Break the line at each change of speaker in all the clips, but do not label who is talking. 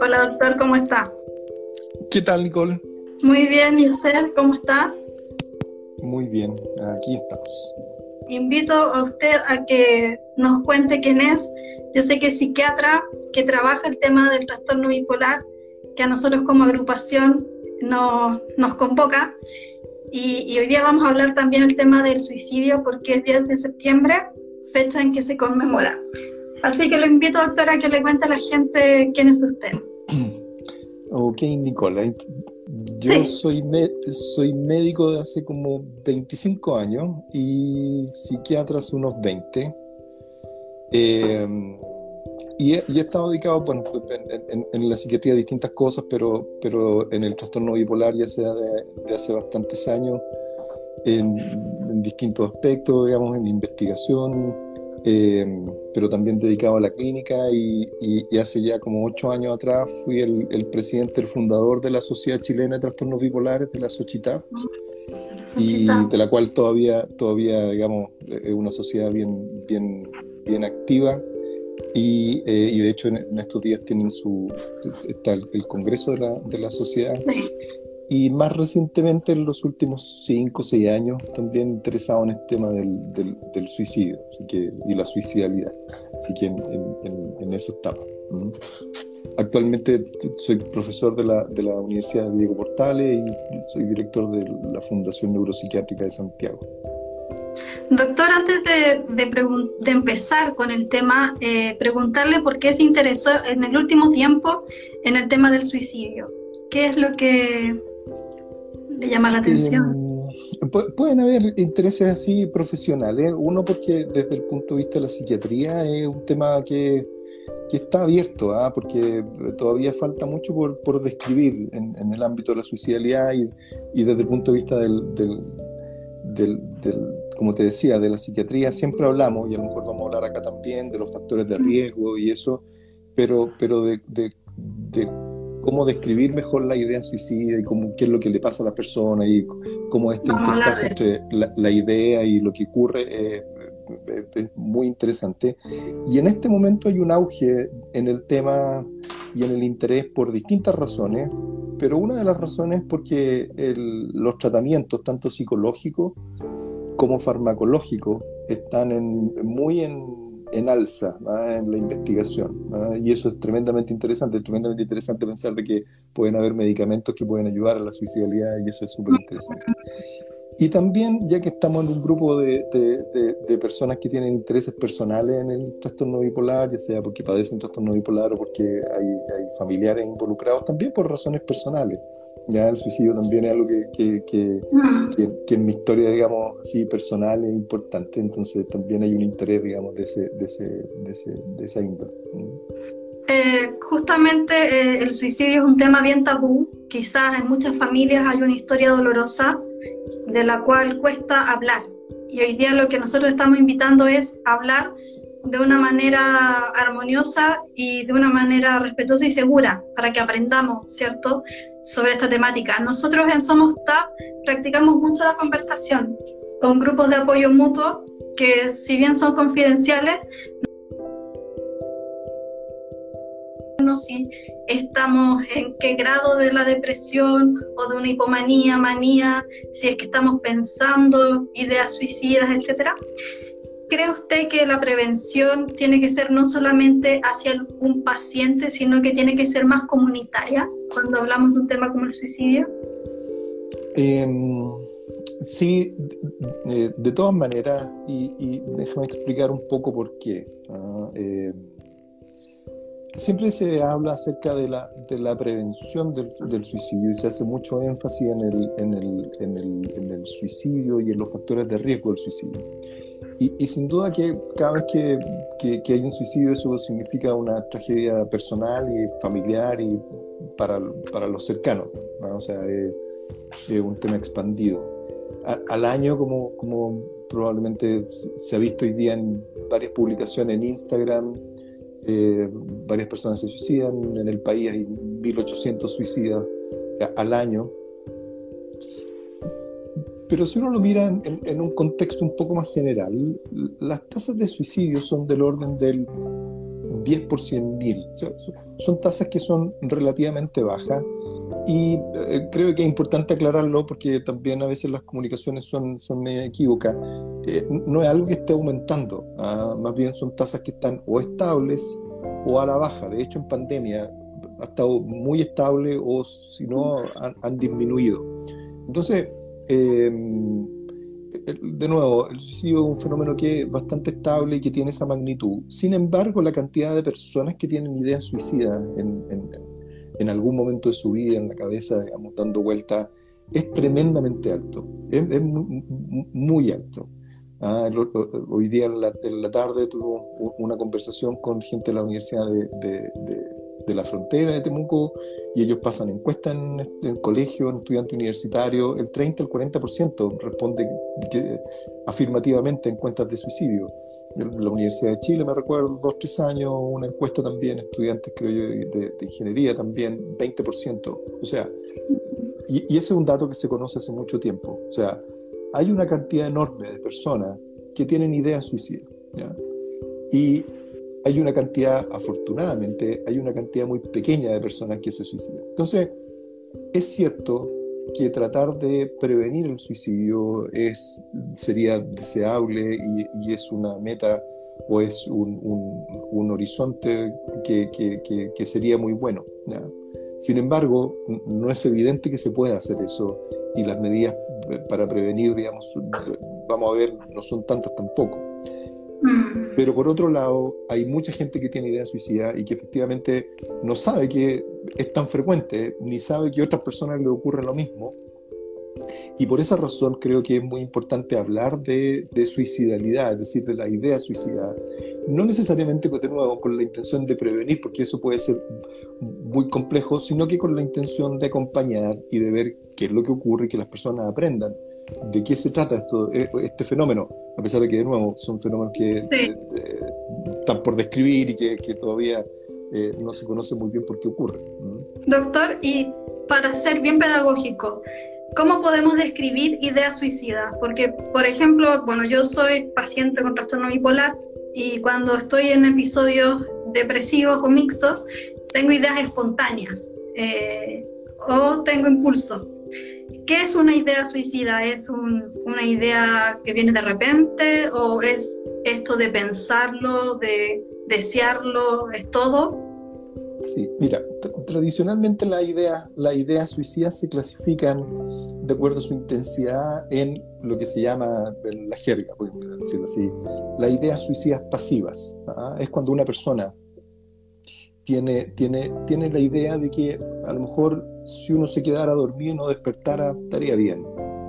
Hola doctor, ¿cómo está?
¿Qué tal, Nicole?
Muy bien, ¿y usted cómo está?
Muy bien, aquí estamos.
Invito a usted a que nos cuente quién es. Yo sé que es psiquiatra, que trabaja el tema del trastorno bipolar, que a nosotros como agrupación nos, nos convoca. Y, y, hoy día vamos a hablar también el tema del suicidio porque es 10 de septiembre, fecha en que se conmemora. Así que lo invito, doctora, a que le cuente a la gente quién es usted.
Ok, Nicola. Yo soy, soy médico de hace como 25 años y psiquiatra hace unos 20. Eh, y, he, estado dedicado bueno, en, la psiquiatría a distintas cosas, pero, pero en el trastorno bipolar ya sea de, hace bastantes años, en, en, distintos aspectos, digamos, en investigación, eh, pero también dedicado a la clínica y, hace ya como ocho años atrás fui el, presidente, el fundador de la Sociedad Chilena de Trastornos Bipolares, de la SOCHITAP, y de la cual todavía, todavía digamos, es una sociedad bien, bien, bien activa. Y, eh, y de hecho en, estos días tienen su está el, congreso de la, de la sociedad y más recientemente, en los últimos 5 o 6 años, también interesado en el tema del, del, suicidio así que, y la suicidalidad. Así que en, en, eso estaba. Actualmente soy profesor de la, de la Universidad de Diego Portales y soy director de la Fundación Neuropsiquiátrica de Santiago.
Doctor, antes de, de, de empezar con el tema, eh, preguntarle por qué se interesó en el último tiempo en el tema del suicidio. ¿Qué es lo que le llama la atención?
Eh, pueden haber intereses así profesionales. Uno porque desde el punto de vista de la psiquiatría es un tema que, que está abierto, ¿ah? porque todavía falta mucho por, por describir en, en, el ámbito de la suicidalidad y, y, desde el punto de vista del, del, del, como te decía, de la psiquiatría siempre hablamos, y a lo mejor vamos a hablar acá también, de los factores de riesgo y eso, pero, pero de, de, de cómo describir mejor la idea suicida y cómo, qué es lo que le pasa a la persona y cómo esta interfaz entre la, idea y lo que ocurre es, muy interesante. Y en este momento hay un auge en el tema y en el interés por distintas razones, pero una de las razones es porque los tratamientos, tanto psicológicos como farmacológicos, están en, muy en en alza en la investigación. Y eso es tremendamente interesante, es tremendamente interesante pensar de que pueden haber medicamentos que pueden ayudar a la suicidalidad y eso es súper interesante. Y también, ya que estamos en un grupo de, de, personas que tienen intereses personales en el trastorno bipolar, ya sea porque padecen trastorno bipolar o porque hay, hay familiares involucrados, también por razones personales. Ya el suicidio también es algo que, que, que, en mi historia, digamos, así personal es importante, entonces también hay un interés, digamos, de, ese, de, ese, de, ese, de esa índole.
Eh, justamente eh, el suicidio es un tema bien tabú, quizás en muchas familias hay una historia dolorosa de la cual cuesta hablar. Y hoy día lo que nosotros estamos invitando es hablar de una manera armoniosa y de una manera respetuosa y segura para que aprendamos, ¿cierto?, sobre esta temática. Nosotros en Somos TAP practicamos mucho la conversación con grupos de apoyo mutuo que si bien son confidenciales, si estamos en qué grado de la depresión o de una hipomanía, manía, si es que estamos pensando ideas suicidas, etcétera. ¿Cree usted que la prevención tiene que ser no solamente hacia un paciente, sino que tiene que ser más comunitaria cuando hablamos de un tema como el suicidio?
Em, sí, de, todas maneras, y, déjame explicar un poco por qué. Em, siempre se habla acerca de la, de la prevención del, suicidio y se hace mucho énfasis en, el, en, el, en el suicidio y en los factores de riesgo del suicidio. Y, sin duda que cada vez que, que, hay un suicidio eso significa una tragedia personal y familiar y para, para los cercanos, o sea, es, un tema expandido. al año, como, como probablemente se ha visto hoy día en varias publicaciones en Instagram, eh, varias personas se suicidan, en el país hay 1.800 suicidas al año, Pero si uno lo mira en, un contexto un poco más general, las tasas de suicidio son del orden del 10 por 100 mil. son tasas que son relativamente bajas y eh, creo que es importante aclararlo porque también a veces las comunicaciones son, son medio equívocas. Eh, no es algo que esté aumentando, ah, más bien son tasas que están o estables o a la baja. De hecho, en pandemia ha estado muy estable o si no han, disminuido. Entonces, em, de nuevo, el suicidio es un fenómeno que es bastante estable y que tiene esa magnitud. Sin embargo, la cantidad de personas que tienen ideas suicidas en, algún momento de su vida, en la cabeza, digamos, dando vueltas, es tremendamente alto. Es, muy, alto. Ah, hoy día en la, tarde tuve una conversación con gente de la Universidad de la frontera de Temuco y ellos pasan encuestas en, el colegio, en estudiante universitario, el 30 al 40% responde afirmativamente en cuentas de suicidio. En la Universidad de Chile, me recuerdo, dos, tres años, una encuesta también, estudiantes creo yo, de, ingeniería también, 20%. O sea, y, y, ese es un dato que se conoce hace mucho tiempo. O sea, hay una cantidad enorme de personas que tienen ideas suicidas. Y hay una cantidad, afortunadamente, hay una cantidad muy pequeña de personas que se suicidan. Entonces, es cierto que tratar de prevenir el suicidio es, sería deseable y, es una meta o es un, un, horizonte que, que, que, sería muy bueno. Sin embargo, no es evidente que se pueda hacer eso y las medidas para prevenir, digamos, vamos a ver, no son tantas tampoco. Mm. Pero por otro lado, hay mucha gente que tiene ideas suicidas y que efectivamente no sabe que es tan frecuente, ni sabe que a otras personas le ocurre lo mismo. Y por esa razón creo que es muy importante hablar de, de suicidalidad, es decir, de la idea suicida. No necesariamente, de nuevo, con la intención de prevenir, porque eso puede ser muy complejo, sino que con la intención de acompañar y de ver qué es lo que ocurre y que las personas aprendan de qué se trata esto, eh, este fenómeno, a pesar de que, de nuevo, son fenómenos que eh, eh, están por describir y que, todavía no se conoce muy bien por qué ocurre.
Doctor, y para ser bien pedagógico, ¿cómo podemos describir ideas suicidas? Porque, por ejemplo, bueno, yo soy paciente con trastorno bipolar y cuando estoy en episodios depresivos o mixtos, tengo ideas espontáneas o tengo impulsos ¿Qué es una idea suicida? ¿Es una idea que viene de repente o es esto de pensarlo, de desearlo, es todo?
Sí, mira, tradicionalmente la idea, las ideas suicidas se clasifican de acuerdo a su intensidad en lo que se llama la jerga, por decirlo así, las ideas suicidas pasivas. ¿ah? Es cuando una persona tiene, tiene, tiene la idea de que a lo mejor si uno se quedara dormido y no despertara, estaría bien.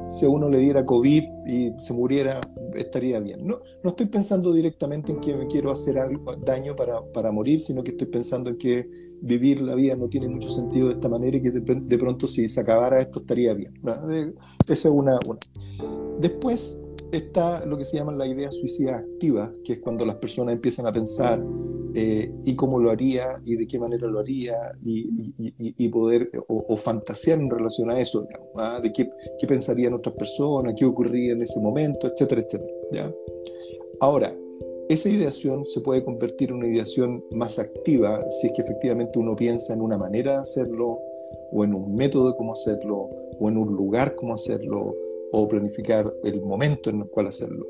Si a uno le diera COVID y se muriera, estaría bien. No, no estoy pensando directamente en que me quiero hacer algo, daño para, para morir, sino que estoy pensando en que vivir la vida no tiene mucho sentido de esta manera y que de, pronto si se acabara esto estaría bien. Esa es una, una. Después está lo que se llama la idea suicida activa, que es cuando las personas empiezan a pensar eh, y cómo lo haría y de qué manera lo haría y, poder o, fantasear en relación a eso, ¿ah? de qué, qué, pensarían otras personas, qué ocurría en ese momento, etcétera, etcétera. Ahora, esa ideación se puede convertir en una ideación más activa si es que efectivamente uno piensa en una manera de hacerlo, o en un método de cómo hacerlo, o en un lugar cómo hacerlo, o planificar el momento en el cual hacerlo.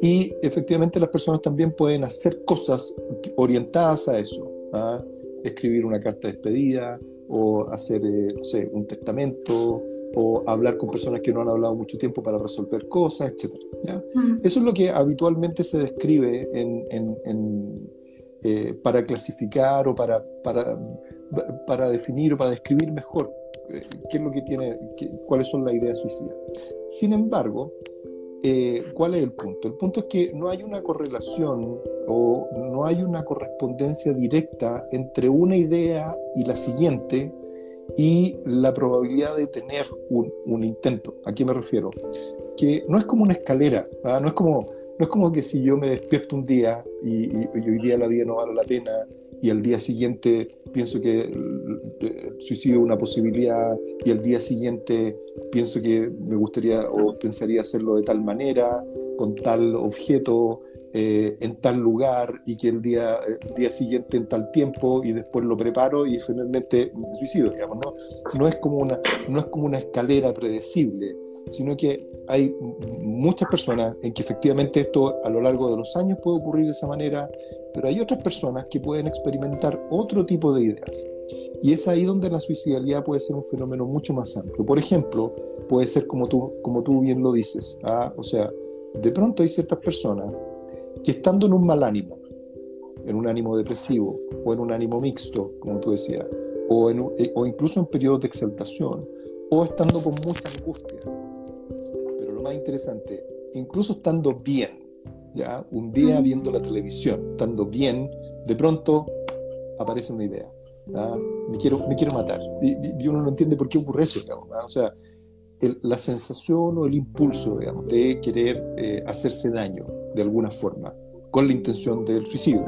Y efectivamente las personas también pueden hacer cosas orientadas a eso, ¿ah? escribir una carta de despedida o hacer, eh, no sé, un testamento o hablar con personas que no han hablado mucho tiempo para resolver cosas, etc. Mm. Eso es lo que habitualmente se describe en, eh, para clasificar o para, para, para, definir o para describir mejor qué es lo que tiene, cuáles son las ideas suicidas. Sin embargo, eh, ¿cuál es el punto? El punto es que no hay una correlación o no hay una correspondencia directa entre una idea y la siguiente y la probabilidad de tener un, intento. ¿A qué me refiero? Que no es como una escalera, no, es como, no es como que si yo me despierto un día y, hoy día la vida no vale la pena y al día siguiente pienso que el suicidio es una posibilidad y al día siguiente pienso que me gustaría o pensaría hacerlo de tal manera, con tal objeto, eh, en tal lugar y que el día, el día siguiente en tal tiempo y después lo preparo y finalmente me suicido, digamos, ¿no? No es como una, no es como una escalera predecible, sino que hay muchas personas en que efectivamente esto a lo largo de los años puede ocurrir de esa manera, pero hay otras personas que pueden experimentar otro tipo de ideas. Y es ahí donde la suicidalidad puede ser un fenómeno mucho más amplio. Por ejemplo, puede ser como tú, como tú bien lo dices, ¿ah? o sea, de pronto hay ciertas personas que estando en un mal ánimo, en un ánimo depresivo o en un ánimo mixto, como tú decías, o, en, eh, o incluso en periodos de exaltación, o estando con mucha angustia. Pero lo más interesante, incluso estando bien, ya un día viendo la televisión, estando bien, de pronto aparece una idea. Me, quiero, me quiero matar. Y, uno no entiende por qué ocurre eso. O sea, la sensación o el impulso digamos, de querer eh, hacerse daño de alguna forma, con la intención del suicidio.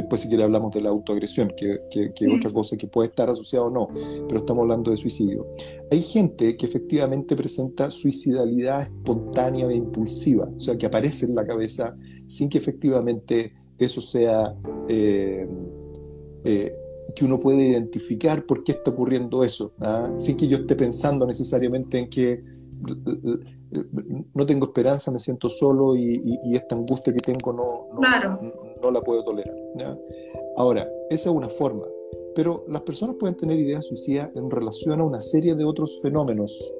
Después si quiere hablamos de la autoagresión, que, es otra cosa que puede estar asociada o no, pero estamos hablando de suicidio. Hay gente que efectivamente presenta suicidalidad espontánea e impulsiva, o sea, que aparece en la cabeza sin que efectivamente eso sea... Eh, eh, que uno puede identificar por qué está ocurriendo eso, ¿ah? sin que yo esté pensando necesariamente en que no tengo esperanza, me siento solo y, esta angustia que tengo no, no, la puedo tolerar. Ahora, esa es una forma, pero las personas pueden tener ideas suicidas en relación a una serie de otros fenómenos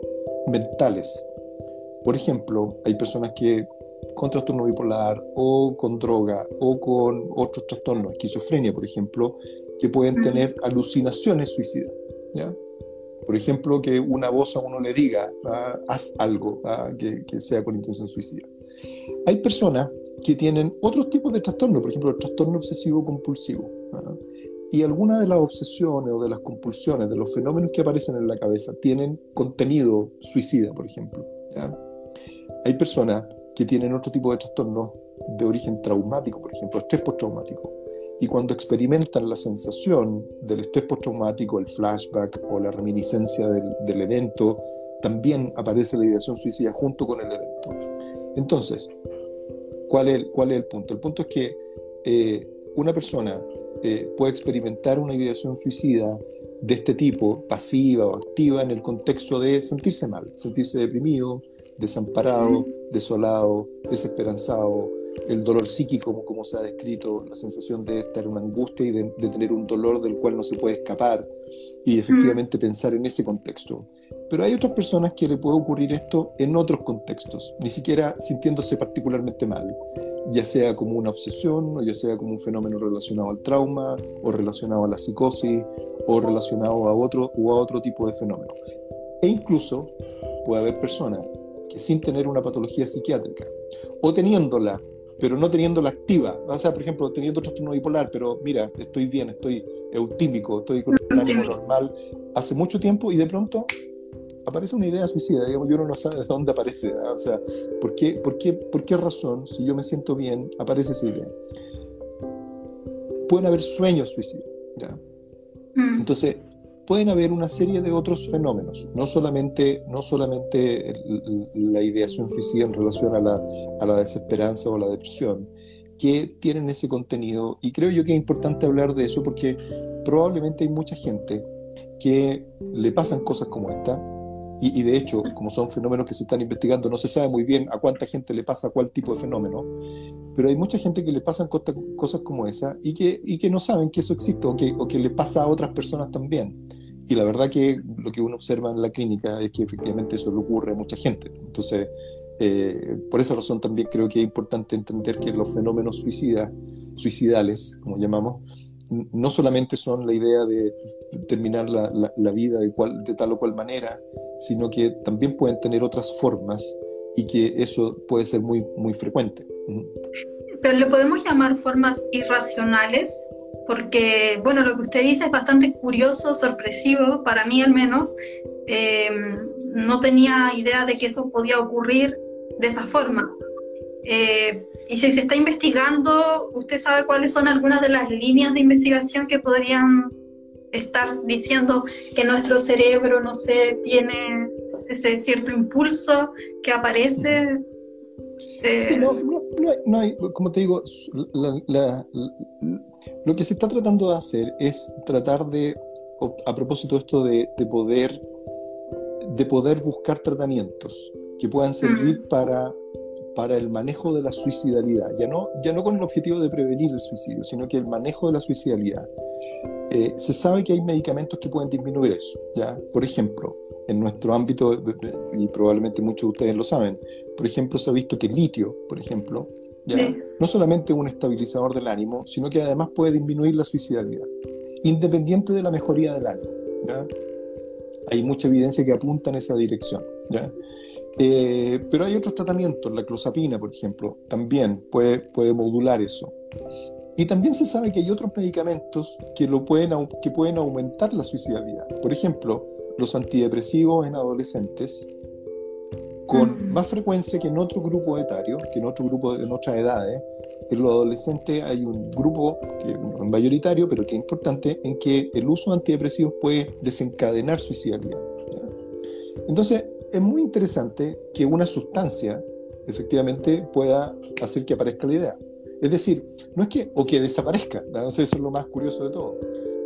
mentales. Por ejemplo, hay personas que con trastorno bipolar o con droga o con otros trastornos, esquizofrenia, por ejemplo, que pueden tener alucinaciones suicidas. ¿ya? Por ejemplo, que una voz a uno le diga, ah, haz algo ah, que, sea con intención suicida. Hay personas que tienen otros tipos de trastornos, por ejemplo, el trastorno obsesivo compulsivo. ¿ah? y algunas de las obsesiones o de las compulsiones, de los fenómenos que aparecen en la cabeza, tienen contenido suicida, por ejemplo. Hay personas que tienen otro tipo de trastornos de origen traumático, por ejemplo, estrés postraumático y cuando experimentan la sensación del estrés postraumático, el flashback o la reminiscencia del, evento, también aparece la ideación suicida junto con el evento. Entonces, ¿cuál es, cuál es el punto? El punto es que eh, una persona eh, puede experimentar una ideación suicida de este tipo, pasiva o activa, en el contexto de sentirse mal, sentirse deprimido, desamparado, desolado, desesperanzado, el dolor psíquico, como, se ha descrito, la sensación de estar en una angustia y de, tener un dolor del cual no se puede escapar, y efectivamente pensar en ese contexto. Pero hay otras personas que le puede ocurrir esto en otros contextos, ni siquiera sintiéndose particularmente mal, ya sea como una obsesión, o ya sea como un fenómeno relacionado al trauma, o relacionado a la psicosis, o relacionado a otro u a otro tipo de fenómeno. E incluso puede haber personas que sin tener una patología psiquiátrica, o teniéndola, pero no teniéndola activa, o sea, por ejemplo, teniendo trastorno bipolar, pero mira, estoy bien, estoy eutímico, estoy con un ánimo normal hace mucho tiempo y de pronto aparece una idea suicida, digamos, y uno no sabe de dónde aparece, o sea, ¿por qué, por, qué, ¿por qué razón, si yo me siento bien, aparece esa idea? Pueden haber sueños suicidas, ¿ya? Mm. Entonces, pueden haber una serie de otros fenómenos, no solamente, no solamente la ideación suicida en relación a la, a la desesperanza o la depresión, que tienen ese contenido. Y creo yo que es importante hablar de eso porque probablemente hay mucha gente que le pasan cosas como esta. Y, y, de hecho, como son fenómenos que se están investigando, no se sabe muy bien a cuánta gente le pasa cuál tipo de fenómeno, pero hay mucha gente que le pasan cosas como esa y que, y que no saben que eso existe o que, o que le pasa a otras personas también. Y la verdad que lo que uno observa en la clínica es que efectivamente eso le ocurre a mucha gente. Entonces, eh, por esa razón también creo que es importante entender que los fenómenos suicidas, suicidales, como llamamos, no solamente son la idea de terminar la, la, vida de, cual, de tal o cual manera, sino que también pueden tener otras formas y que eso puede ser muy, muy frecuente.
Pero le podemos llamar formas irracionales porque, bueno, lo que usted dice es bastante curioso, sorpresivo, para mí al menos. Eh, no tenía idea de que eso podía ocurrir de esa forma. Eh, Y si se está investigando, ¿usted sabe cuáles son algunas de las líneas de investigación que podrían estar diciendo que nuestro cerebro, no sé, tiene ese cierto impulso que aparece?
Sí, no, no, hay, como te digo, lo que se está tratando de hacer es tratar de, a propósito de esto de, de poder, de poder buscar tratamientos que puedan servir para, para el manejo de la suicidalidad, ya no, ya no con el objetivo de prevenir el suicidio, sino que el manejo de la suicidalidad. Eh, se sabe que hay medicamentos que pueden disminuir eso. ¿ya? Por ejemplo, en nuestro ámbito, y probablemente muchos de ustedes lo saben, por ejemplo, se ha visto que el litio, por ejemplo, ¿ya? no solamente es un estabilizador del ánimo, sino que además puede disminuir la suicidalidad, independiente de la mejoría del ánimo. ¿ya? Hay mucha evidencia que apunta en esa dirección. ¿ya? Eh, pero hay otros tratamientos, la clozapina, por ejemplo, también puede, puede modular eso. Y también se sabe que hay otros medicamentos que, lo pueden, que pueden aumentar la suicidalidad. Por ejemplo, los antidepresivos en adolescentes, con más frecuencia que en otro grupo etario, que en otro grupo, en otras edades. En los adolescentes hay un grupo que es mayoritario, pero que es importante, en que el uso de antidepresivos puede desencadenar suicidalidad. Entonces, es muy interesante que una sustancia efectivamente pueda hacer que aparezca la idea. Es decir, no es que, o que desaparezca, ¿no? eso es lo más curioso de todo.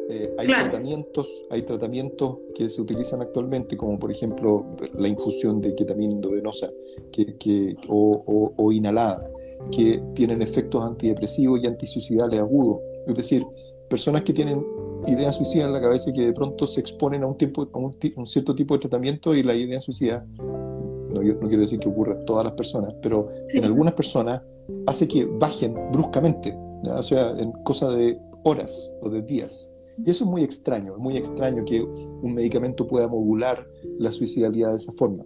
Eh, hay, tratamientos, hay tratamientos que se utilizan actualmente, como por ejemplo la infusión de ketamina endovenosa que, que, o, o, inhalada, que tienen efectos antidepresivos y antisuicidales agudos. Es decir, personas que tienen ideas suicidas en la cabeza y que de pronto se exponen a un, tiempo, a un, cierto tipo de tratamiento y la idea suicida, no, no quiero decir que ocurra en todas las personas, pero en algunas personas hace que bajen bruscamente, o sea, en cosa de horas o de días. Y eso es muy extraño, es muy extraño que un medicamento pueda modular la suicidalidad de esa forma.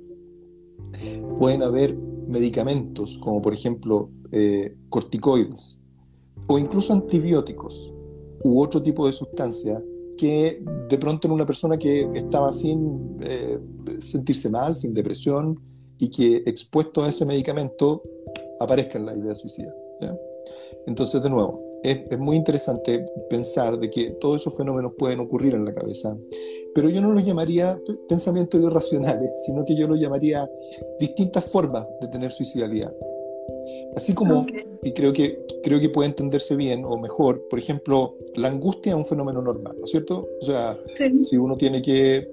Pueden haber medicamentos como por ejemplo eh, corticoides o incluso antibióticos u otro tipo de sustancia que de pronto en una persona que estaba sin eh, sentirse mal, sin depresión y que expuesto a ese medicamento aparezca en la idea suicida. Entonces, de nuevo, es, muy interesante pensar de que todos esos fenómenos pueden ocurrir en la cabeza, pero yo no los llamaría pensamientos irracionales, sino que yo los llamaría distintas formas de tener suicidalidad. Así como, y creo que, creo que puede entenderse bien o mejor, por ejemplo, la angustia es un fenómeno normal, ¿no es cierto? O sea, si uno tiene que,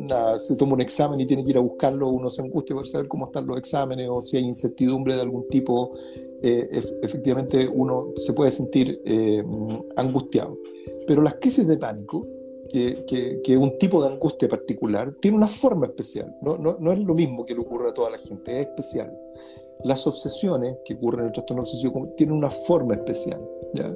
nada, se toma un examen y tiene que ir a buscarlo, uno se angustia por saber cómo están los exámenes o si hay incertidumbre de algún tipo, eh, efectivamente uno se puede sentir eh, angustiado. Pero las crisis de pánico, que, que, que, un tipo de angustia particular, tiene una forma especial, no, no, no es lo mismo que le ocurre a toda la gente, es especial las obsesiones que ocurren en el trastorno obsesivo tienen una forma especial. ¿ya?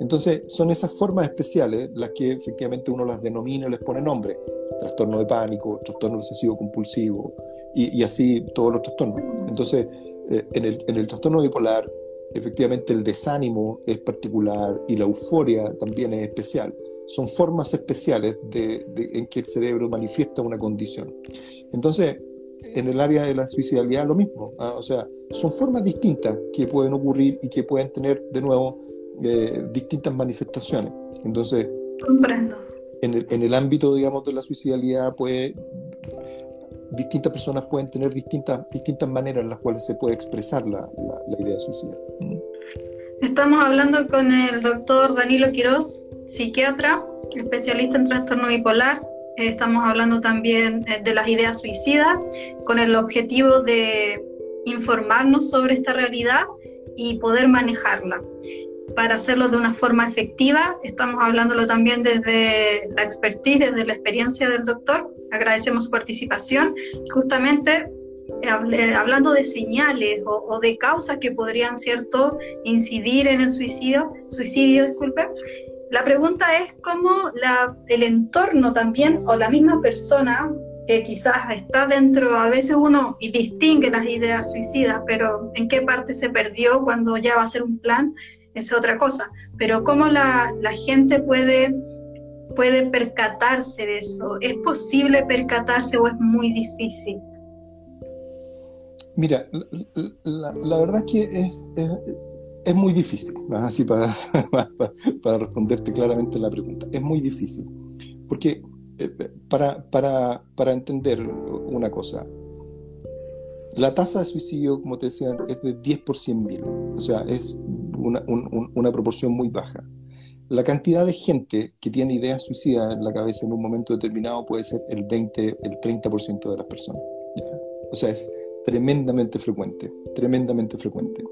Entonces, son esas formas especiales las que efectivamente uno las denomina y les pone nombre. Trastorno de pánico, trastorno obsesivo compulsivo y, así todos los trastornos. Entonces, eh, en, el, en el trastorno bipolar, efectivamente el desánimo es particular y la euforia también es especial. Son formas especiales de, en que el cerebro manifiesta una condición. Entonces, en el área de la suicidalidad lo mismo. ¿ah? O sea, son formas distintas que pueden ocurrir y que pueden tener de nuevo eh, distintas manifestaciones. Entonces, En el, en el ámbito, digamos, de la suicidalidad, pues, distintas personas pueden tener distintas, distintas maneras en las cuales se puede expresar la, la, idea suicida. ¿Mm?
Estamos hablando con el doctor Danilo Quiroz, psiquiatra, especialista en trastorno bipolar, Estamos hablando también eh, de las ideas suicidas con el objetivo de informarnos sobre esta realidad y poder manejarla. Para hacerlo de una forma efectiva, estamos hablándolo también desde la expertise, desde la experiencia del doctor. Agradecemos su participación. Justamente eh, hablando de señales o, de causas que podrían, ¿cierto?, incidir en el suicidio, suicidio, disculpe, la pregunta es cómo la, el entorno también o la misma persona que quizás está dentro, a veces uno y distingue las ideas suicidas, pero en qué parte se perdió cuando ya va a ser un plan, es otra cosa. Pero cómo la, gente puede, puede percatarse de eso. ¿Es posible percatarse o es muy difícil?
Mira, la, verdad es que Es muy difícil, así para, para responderte claramente la pregunta. Es muy difícil. Porque eh, para, para, para entender una cosa, la tasa de suicidio, como te decía, es de 10 por 100 mil. O sea, es una, una, proporción muy baja. La cantidad de gente que tiene ideas suicidas en la cabeza en un momento determinado puede ser el 20, el 30% de las personas. O sea, es tremendamente frecuente, tremendamente frecuente.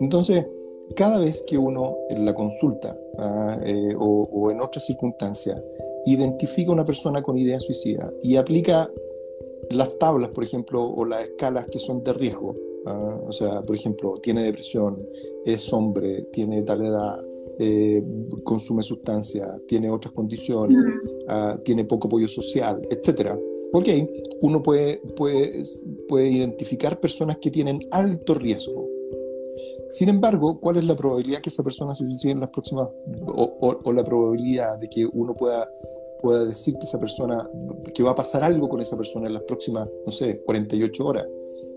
Entonces, cada vez que uno en la consulta ah, eh, o, o, en otras circunstancias identifica a una persona con idea suicida y aplica las tablas, por ejemplo, o las escalas que son de riesgo, ¿ah? o sea, por ejemplo, tiene depresión, es hombre, tiene tal edad, eh, consume sustancias, tiene otras condiciones, ah, tiene poco apoyo social, etc. Ok, uno puede, puede, puede identificar personas que tienen alto riesgo. Sin embargo, ¿cuál es la probabilidad que esa persona se suicide en las próximas, o la probabilidad de que uno pueda pueda decir que esa persona, que va a pasar algo con esa persona en las próximas, no sé, 48 horas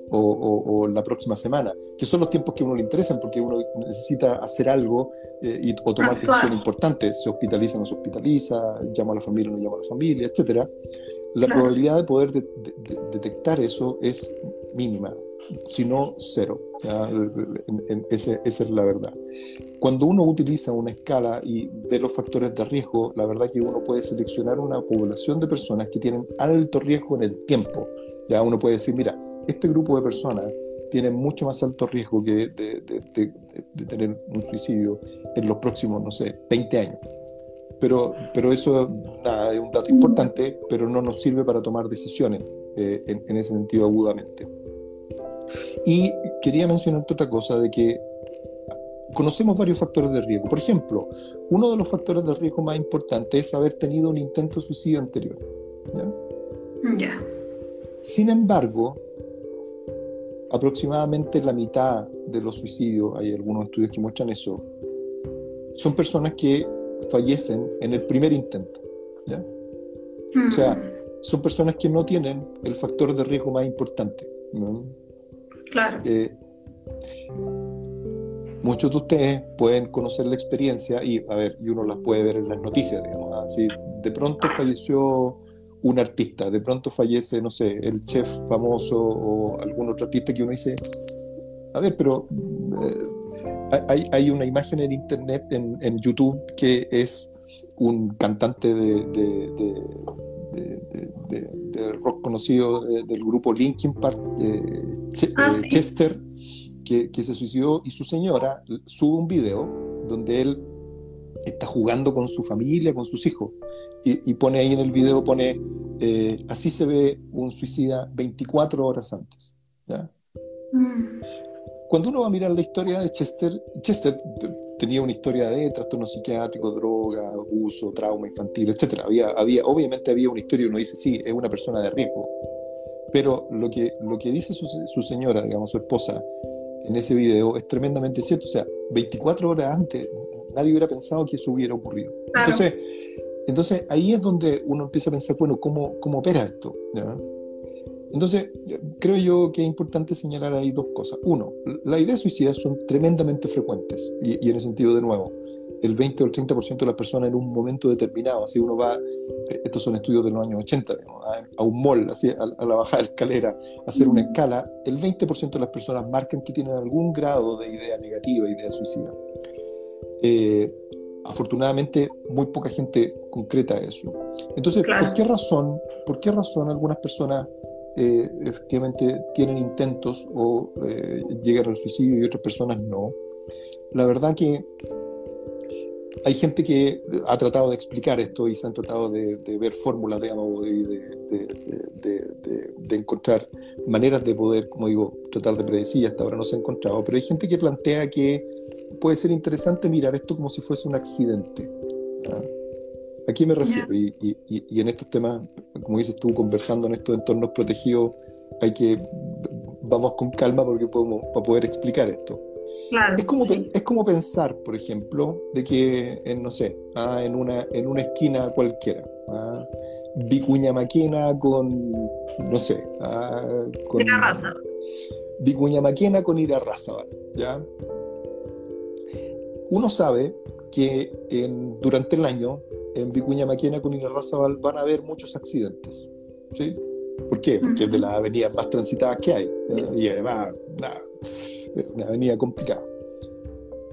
o, o, la próxima semana, que son los tiempos que a uno le interesan porque uno necesita hacer algo eh, y, o tomar decisiones importantes, se hospitaliza o no se hospitaliza, llama a la familia o no llama a la familia, etcétera. La probabilidad de poder detectar eso es mínima, si no cero. esa es la verdad. Cuando uno utiliza una escala y ve los factores de riesgo, la verdad que uno puede seleccionar una población de personas que tienen alto riesgo en el tiempo. Ya uno puede decir, mira, este grupo de personas tiene mucho más alto riesgo que de, tener un suicidio en los próximos, no sé, 20 años. Pero, pero eso es un dato importante, pero no nos sirve para tomar decisiones eh, en, en ese sentido agudamente. Y quería mencionarte otra cosa de que conocemos varios factores de riesgo. Por ejemplo, uno de los factores de riesgo más importantes es haber tenido un intento de suicidio anterior. ¿ya? Sin embargo, aproximadamente la mitad de los suicidios, hay algunos estudios que muestran eso, son personas que fallecen en el primer intento. ¿ya? O sea, mm. son personas que no tienen el factor de riesgo más importante.
Claro. Eh,
muchos de ustedes pueden conocer la experiencia y, a ver, y uno las puede ver en las noticias, digamos, así, de pronto falleció un artista, de pronto fallece, no sé, el chef famoso o algún otro artista que uno dice, a ver, pero eh, hay, hay, una imagen en internet, en, YouTube, que es un cantante de, rock conocido del grupo Linkin Park, ah, Chester, que, se suicidó y su señora sube un video donde él está jugando con su familia, con sus hijos, y, pone ahí en el video, pone, eh, así se ve un suicida 24 horas antes. Mm. Cuando uno va a mirar la historia de Chester, Chester tenía una historia de trastorno psiquiátrico, droga, abuso, trauma infantil, etc. Había, había, obviamente había una historia y uno dice, sí, es una persona de riesgo. Pero lo que, lo que dice su, su señora, digamos, su esposa, en ese video es tremendamente cierto. O sea, 24 horas antes, nadie hubiera pensado que eso hubiera ocurrido. Entonces, entonces, ahí es donde uno empieza a pensar, bueno, ¿cómo, cómo opera esto? Entonces, creo yo que es importante señalar ahí dos cosas. Uno, las ideas suicidas son tremendamente frecuentes y, en el sentido de nuevo, el 20 o el 30% de las personas en un momento determinado, así uno va, eh, estos son estudios de los años 80, a, un mall, así, a, la bajada de escalera, a hacer una escala, el 20% de las personas marcan que tienen algún grado de idea negativa, idea suicida. Eh, afortunadamente muy poca gente concreta eso. Entonces, ¿por qué razón, por qué razón algunas personas eh, efectivamente tienen intentos o eh, llegan al suicidio y otras personas no? La verdad que hay gente que ha tratado de explicar esto y se han tratado de, ver fórmulas, digamos, y de, de, encontrar maneras de poder, como digo, tratar de predecir, hasta ahora no se ha encontrado, pero hay gente que plantea que puede ser interesante mirar esto como si fuese un accidente. ¿A qué me refiero? Y, y, en estos temas, como dices tú, conversando en estos entornos protegidos, hay que, vamos con calma porque podemos, para poder explicar esto. es, como, es como pensar, por ejemplo, de que, en, no sé, ah, en, una, en una esquina cualquiera, ah, Vicuña Maquena con, no sé, ah, con...
Ira Raza.
Vicuña Maquena con Ira Raza, ¿ya? uno sabe que durante el año en Vicuña Maquena con Razabal van a haber muchos accidentes. ¿sí? ¿Por qué? Porque es de las avenidas más transitadas que hay. Y además, nada, una avenida complicada.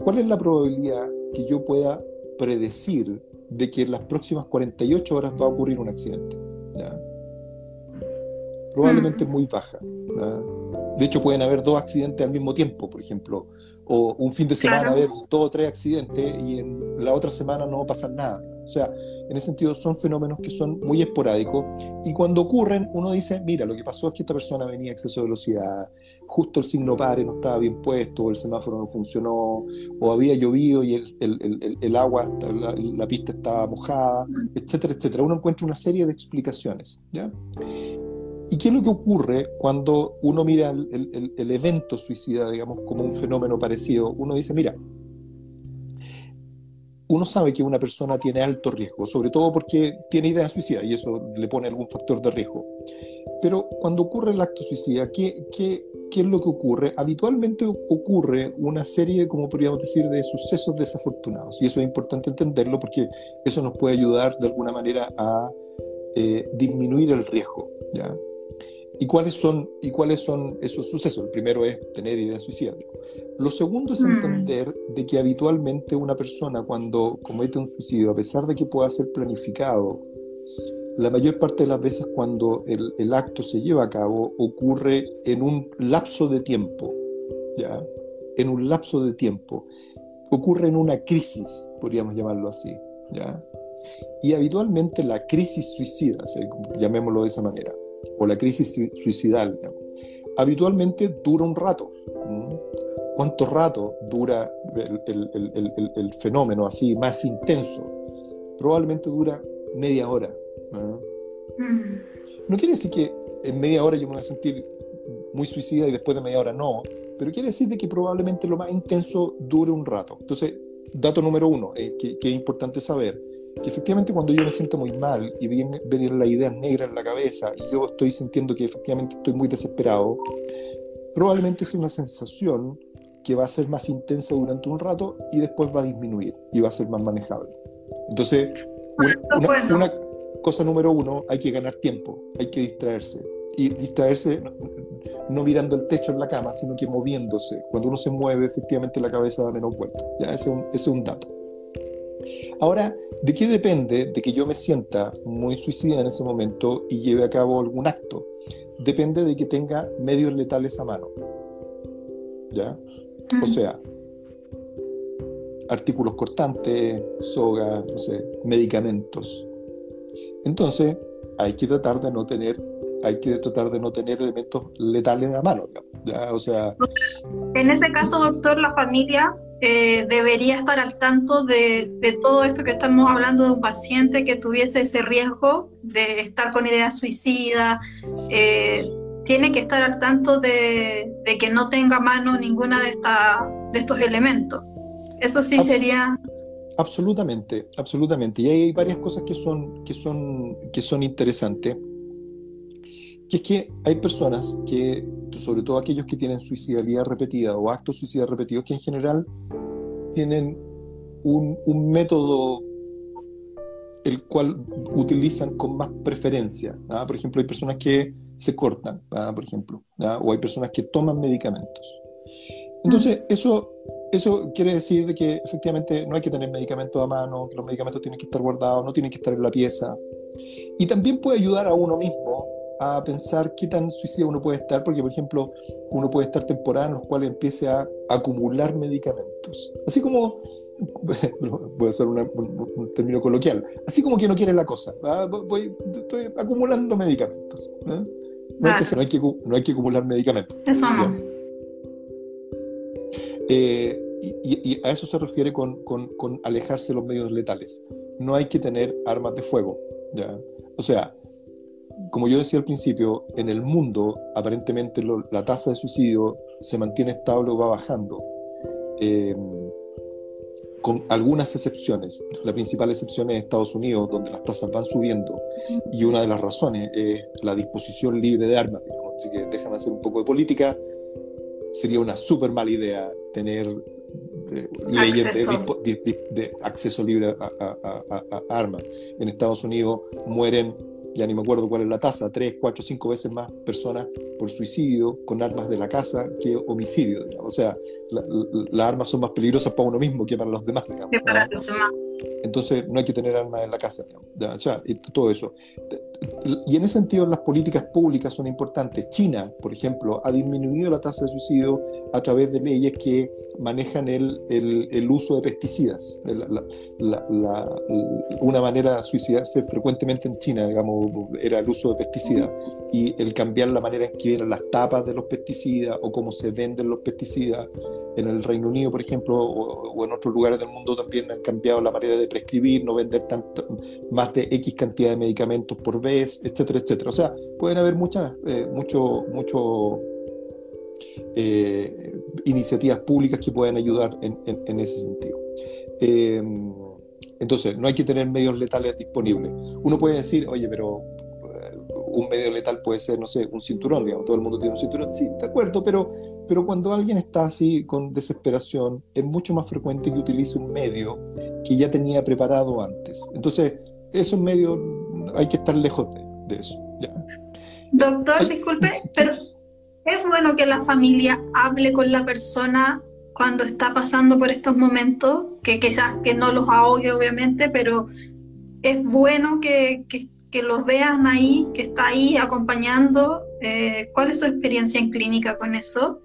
¿Cuál es la probabilidad que yo pueda predecir de que en las próximas 48 horas va a ocurrir un accidente? Probablemente muy baja. De hecho, pueden haber dos accidentes al mismo tiempo, por ejemplo, o un fin de semana haber dos o tres accidentes y en la otra semana no pasa nada. O sea, en ese sentido son fenómenos que son muy esporádicos y cuando ocurren uno dice, mira, lo que pasó es que esta persona venía a exceso de velocidad, justo el signo pare no estaba bien puesto, o el semáforo no funcionó, o había llovido y el, el, el, agua, la, la, pista estaba mojada, etcétera, etcétera. Uno encuentra una serie de explicaciones. ¿ya? ¿Y qué es lo que ocurre cuando uno mira el, el, evento suicida, digamos, como un fenómeno parecido? Uno dice, mira, uno sabe que una persona tiene alto riesgo, sobre todo porque tiene idea suicida y eso le pone algún factor de riesgo. Pero cuando ocurre el acto suicida, ¿qué, qué, qué es lo que ocurre? Habitualmente ocurre una serie, como podríamos decir, de sucesos desafortunados. Y eso es importante entenderlo porque eso nos puede ayudar de alguna manera a eh, disminuir el riesgo. ¿ya? ¿Y cuáles, son, ¿Y cuáles son esos sucesos? El primero es tener ideas suicidas. Lo segundo es mm. entender de que habitualmente una persona cuando comete un suicidio, a pesar de que pueda ser planificado, la mayor parte de las veces cuando el, el acto se lleva a cabo ocurre en un lapso de tiempo, ¿ya? En un lapso de tiempo. Ocurre en una crisis, podríamos llamarlo así, ¿ya? Y habitualmente la crisis suicida, llamémoslo de esa manera, o la crisis suicidal, habitualmente dura un rato. ¿Cuánto rato dura el, fenómeno así más intenso? Probablemente dura media hora. Mm. ¿no? quiere decir que en media hora yo me voy a sentir muy suicida y después de media hora no, pero quiere decir que probablemente lo más intenso dure un rato. Entonces, dato número uno, eh, que, que, es importante saber, que efectivamente cuando yo me siento muy mal y vienen la idea negra en la cabeza y yo estoy sintiendo que efectivamente estoy muy desesperado, probablemente es una sensación que va a ser más intensa durante un rato y después va a disminuir y va a ser más manejable. Entonces, una, cosa número uno, hay que ganar tiempo, hay que distraerse. Y distraerse no, mirando el techo en la cama, sino que moviéndose. Cuando uno se mueve, efectivamente la cabeza da menos vuelta. ¿ya? Ese, ese es un dato. Ahora, ¿de qué depende de que yo me sienta muy suicida en ese momento y lleve a cabo algún acto? Depende de que tenga medios letales a mano. ¿Ya? O sea, artículos cortantes, soga, no sé, medicamentos. Entonces, hay que tratar de no tener hay que tratar de no tener elementos letales a mano. ¿ya? O sea,
en ese caso, doctor, la familia eh, debería estar al tanto de, todo esto que estamos hablando de un paciente que tuviese ese riesgo de estar con idea suicida. Eh, tiene que estar al tanto de, que no tenga a mano ninguna de, esta, de estos elementos. Eso sí sería...
Absolutamente, absolutamente. Y hay varias cosas que son, que son, que son interesantes que es que hay personas que, sobre todo aquellos que tienen suicidalidad repetida o actos suicidas repetidos, que en general tienen un, un método el cual utilizan con más preferencia. Por ejemplo, hay personas que se cortan, por ejemplo, o hay personas que toman medicamentos. Entonces, eso, eso quiere decir que efectivamente no hay que tener medicamentos a mano, que los medicamentos tienen que estar guardados, no tienen que estar en la pieza. Y también puede ayudar a uno mismo a pensar qué tan suicida uno puede estar, porque por ejemplo, uno puede estar temporadas en los cuales empiece a acumular medicamentos. Así como, voy a usar un, término coloquial, así como que no quiere la cosa, voy, estoy acumulando medicamentos. No, hay que, no, hay que, acumular medicamentos.
Eso no.
Eh, y, a eso se refiere con, con, con, alejarse de los medios letales. No hay que tener armas de fuego. ¿ya? O sea, como yo decía al principio, en el mundo aparentemente la tasa de suicidio se mantiene estable o va bajando, em, con algunas excepciones. La principal excepción es Estados Unidos, donde las tasas van subiendo, y una de las razones es la disposición libre de armas, digamos. Así que déjame hacer un poco de política. Sería una súper mala idea tener leyes de, acceso libre a, armas. En Estados Unidos mueren ya ni me acuerdo cuál es la tasa, tres, cuatro, cinco veces más personas por suicidio con armas de la casa que homicidio. O sea, las armas son más peligrosas para uno mismo que para los demás. Entonces no hay que tener armas en la casa. O sea, y todo eso. Y en ese sentido las políticas públicas son importantes. China, por ejemplo, ha disminuido la tasa de suicidio a través de leyes que manejan el, el, uso de pesticidas. una manera de suicidarse frecuentemente en China, digamos, era el uso de pesticidas. Y el cambiar la manera en que eran las tapas de los pesticidas o cómo se venden los pesticidas. En el Reino Unido, por ejemplo, o, en otros lugares del mundo también han cambiado la manera de prescribir, no vender tanto, más de X cantidad de medicamentos por vez, etcétera, etcétera. O sea, pueden haber muchas, eh, mucho, eh, iniciativas públicas que puedan ayudar en, ese sentido. Eh, entonces, no hay que tener medios letales disponibles. Uno puede decir, oye, pero eh, un medio letal puede ser, no sé, un cinturón, digamos, todo el mundo tiene un cinturón. Sí, de acuerdo, pero, pero cuando alguien está así con desesperación, es mucho más frecuente que utilice un medio que ya tenía preparado antes. Entonces, esos medios hay que estar lejos de, eso.
Doctor, disculpe, pero es bueno que la familia hable con la persona cuando está pasando por estos momentos, que quizás que no los ahogue obviamente, pero es bueno que, que, los vean ahí, que está ahí acompañando. Eh, ¿Cuál es su experiencia en clínica con eso?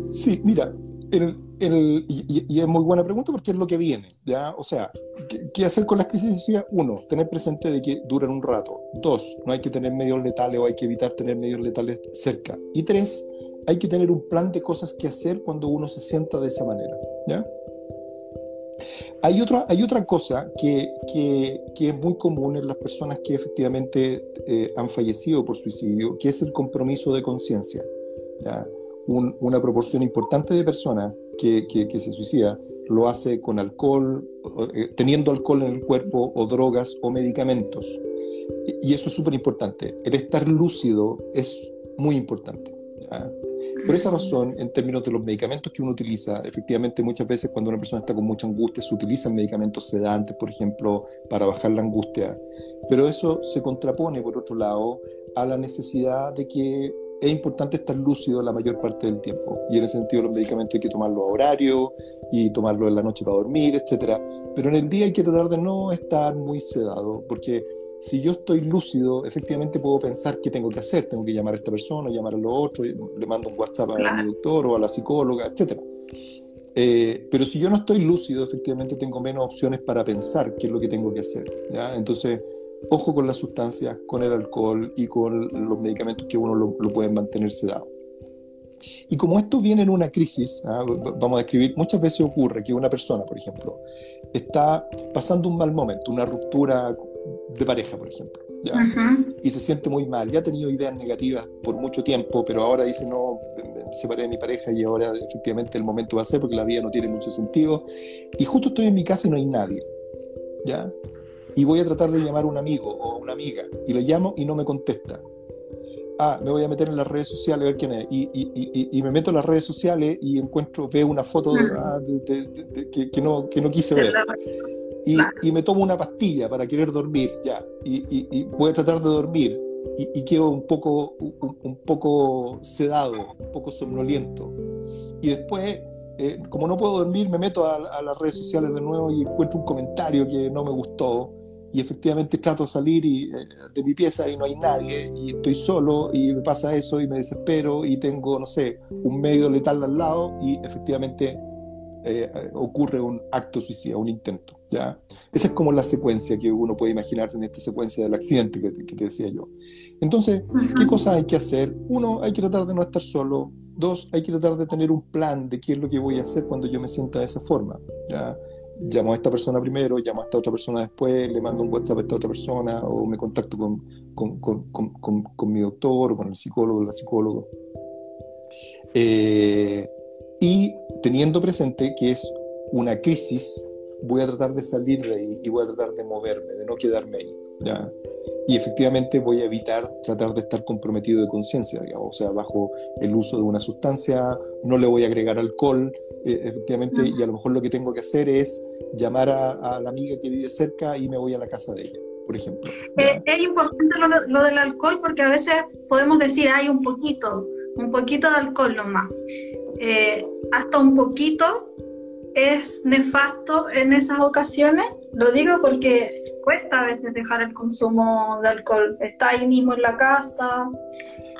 Sí, mira, el, el, y, es muy buena pregunta porque es lo que viene, ¿ya? O sea, ¿qué, hacer con las crisis de sociedad? Uno, tener presente de que duran un rato. Dos, no hay que tener medios letales o hay que evitar tener medios letales cerca. Y tres, hay que tener un plan de cosas que hacer cuando uno se sienta de esa manera, ¿ya? Hay otra, hay otra cosa que, que, que, es muy común en las personas que efectivamente eh, han fallecido por suicidio, que es el compromiso de conciencia. una proporción importante de personas que, que, se suicida lo hace con alcohol, teniendo alcohol en el cuerpo o drogas o medicamentos. Y, eso es súper importante. El estar lúcido es muy importante. Por esa razón, en términos de los medicamentos que uno utiliza, efectivamente muchas veces cuando una persona está con mucha angustia se utilizan medicamentos sedantes, por ejemplo, para bajar la angustia. Pero eso se contrapone, por otro lado, a la necesidad de que es importante estar lúcido la mayor parte del tiempo. Y en ese sentido los medicamentos hay que tomarlos a horario y tomarlos en la noche para dormir, etc. Pero en el día hay que tratar de no estar muy sedado, porque si yo estoy lúcido, efectivamente puedo pensar qué tengo que hacer. Tengo que llamar a esta persona, llamar a lo otro, le mando un WhatsApp a mi doctor o a la psicóloga, etc. Eh, pero si yo no estoy lúcido, efectivamente tengo menos opciones para pensar qué es lo que tengo que hacer. ¿ya? Entonces, ojo con las sustancias, con el alcohol y con los medicamentos que uno lo, puede mantener sedado. Y como esto viene en una crisis, ¿ah? vamos a describir, muchas veces ocurre que una persona, por ejemplo, está pasando un mal momento, una ruptura de pareja, por ejemplo, y se siente muy mal, ya ha tenido ideas negativas por mucho tiempo, pero ahora dice, no, separé de mi pareja y ahora efectivamente el momento va a ser porque la vida no tiene mucho sentido, y justo estoy en mi casa y no hay nadie, ¿ya? Y voy a tratar de llamar a un amigo o una amiga y lo llamo y no me contesta. Ah, me voy a meter en las redes sociales a ver quién es. Y, y, y, me meto en las redes sociales y encuentro, veo una foto ah, que, no, que no quise ver. Y, me tomo una pastilla para querer dormir, ya. Y, voy a tratar de dormir. Y, quedo un poco, un, poco sedado, un poco somnoliento. Y después eh, como no puedo dormir, me meto a, a, las redes sociales de nuevo y encuentro un comentario que no me gustó y efectivamente trato de salir y, eh, de mi pieza y no hay nadie y estoy solo y me pasa eso y me desespero y tengo, no sé, un medio letal al lado y efectivamente eh, ocurre un acto suicida, un intento. ¿ya? Esa es como la secuencia que uno puede imaginarse en esta secuencia del accidente que, te decía yo. Entonces, ¿qué cosas hay que hacer? Uno, hay que tratar de no estar solo. Dos, hay que tratar de tener un plan de qué es lo que voy a hacer cuando yo me sienta de esa forma. ¿ya? Llamo a esta persona primero, llamo a esta otra persona después, le mando un WhatsApp a esta otra persona o me contacto con, con, con, con, mi doctor o con el psicólogo o la psicóloga. Eh, y teniendo presente que es una crisis, voy a tratar de salir de ahí y voy a tratar de moverme, de no quedarme ahí. ¿ya? Y efectivamente voy a evitar tratar de estar comprometido de conciencia, digamos, o sea, bajo el uso de una sustancia, no le voy a agregar alcohol, eh, efectivamente, y a lo mejor lo que tengo que hacer es llamar a, la amiga que vive cerca y me voy a la casa de ella, por ejemplo.
Eh, es importante lo, del alcohol porque a veces podemos decir, hay un poquito, un poquito de alcohol nomás. Eh, hasta un poquito es nefasto en esas ocasiones. Lo digo porque cuesta a veces dejar el consumo de alcohol. Está ahí mismo en la casa.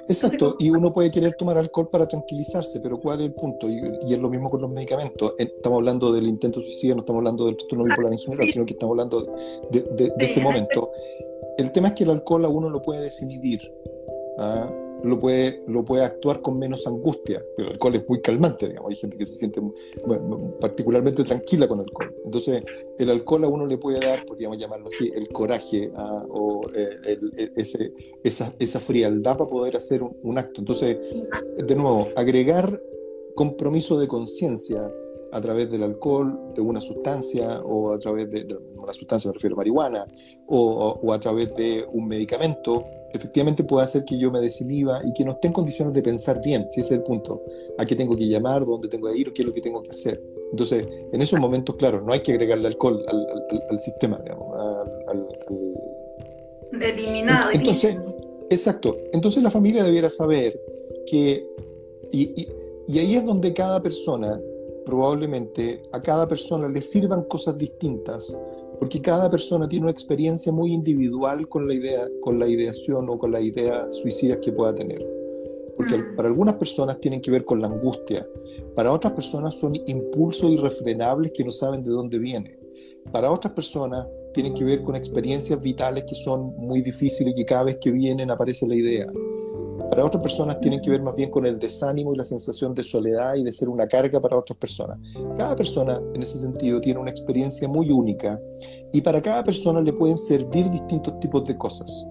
Exacto, y uno puede querer tomar alcohol para tranquilizarse, pero ¿cuál es el punto? Y, es lo mismo con los medicamentos. Estamos hablando del intento suicida, no estamos hablando del trastorno bipolar en general, sino que estamos hablando de, ese momento. El tema es que el alcohol a uno lo puede desinhibir. ¿ah? Lo puede, lo puede actuar con menos angustia. Pero el alcohol es muy calmante, digamos. Hay gente que se siente particularmente tranquila con alcohol. Entonces, el alcohol a uno le puede dar, podríamos llamarlo así, el coraje ah, o eh, ese, esa, esa, frialdad para poder hacer un acto. Entonces, de nuevo, agregar compromiso de conciencia a través del alcohol, de una sustancia, o a través de, una sustancia, me refiero a marihuana, o, o, a través de un medicamento, efectivamente puede hacer que yo me desinhiba y que no esté en condiciones de pensar bien, si ese es el punto, a qué tengo que llamar, dónde tengo que ir, qué es lo que tengo que hacer. Entonces, en esos momentos, claro, no hay que agregarle alcohol al, al, sistema, digamos, al,
Eliminado.
Entonces, exacto. Entonces la familia debiera saber que, y, y, y ahí es donde cada persona probablemente a cada persona le sirvan cosas distintas, porque cada persona tiene una experiencia muy individual con la idea, con la ideación o con las ideas suicidas que pueda tener. Porque mm. para algunas personas tienen que ver con la angustia, para otras personas son impulsos irrefrenables que no saben de dónde vienen. Para otras personas tienen que ver con experiencias vitales que son muy difíciles y que cada vez que vienen aparece la idea. Para otras personas tienen que ver más bien con el desánimo y la sensación de soledad y de ser una carga para otras personas. Cada persona en ese sentido tiene una experiencia muy única y para cada persona le pueden servir distintos tipos de cosas.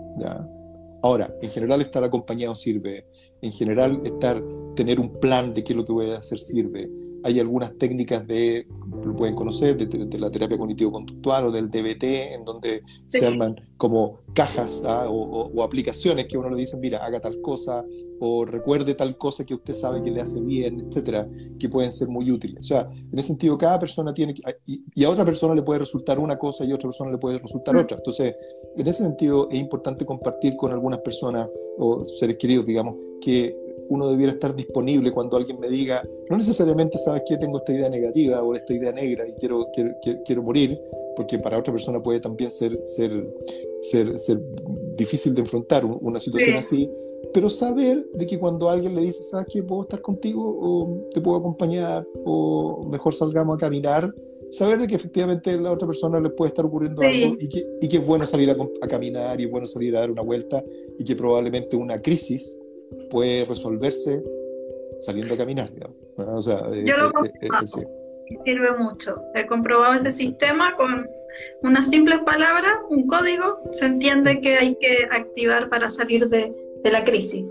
Ahora, en general estar acompañado sirve, en general estar, tener un plan de qué es lo que voy a hacer sirve. Hay algunas técnicas de, lo pueden conocer, de, la terapia cognitivo-conductual o del DBT, en donde se arman como cajas ¿ah? o, aplicaciones que uno le dice, mira, haga tal cosa o recuerde tal cosa que usted sabe que le hace bien, etcétera, que pueden ser muy útiles. O sea, en ese sentido, cada persona tiene que, y, a otra persona le puede resultar una cosa y a otra persona le puede resultar mm. otra. Entonces, en ese sentido, es importante compartir con algunas personas o seres queridos, digamos, que uno debiera estar disponible cuando alguien me diga, no necesariamente sabes que tengo esta idea negativa o esta idea negra y quiero, quiero, quiero, morir, porque para otra persona puede también ser, ser, ser, ser difícil de enfrentar una situación así, pero saber de que cuando alguien le dice, sabes que puedo estar contigo o te puedo acompañar o mejor salgamos a caminar, saber de que efectivamente a la otra persona le puede estar ocurriendo algo y que, y que es bueno salir a, a, caminar y es bueno salir a dar una vuelta y que probablemente una crisis puede resolverse saliendo a caminar, digamos. O sea,
eh, Yo lo he eh, eh, sirve mucho. He comprobado ese sistema con unas simples palabras, un código, se entiende que hay que activar para salir de, de la crisis.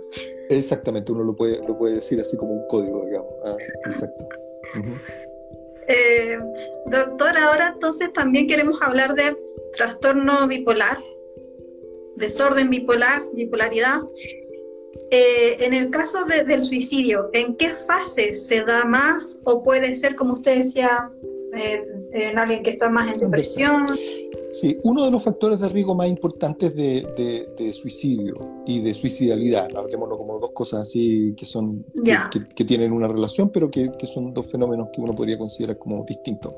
Exactamente, uno lo puede, lo puede decir así como un código, digamos. Ah, exacto.
doctor, ahora entonces también queremos hablar de trastorno bipolar, desorden bipolar, bipolaridad. Eh, en el caso del suicidio, ¿en qué fase se da más o puede ser, como usted decía, eh, en alguien que está más en depresión?
Sí, uno de los factores de riesgo más importantes de, suicidio y de suicidalidad, hablemoslo como dos cosas así que son que, tienen una relación, pero que, que son dos fenómenos que uno podría considerar como distintos.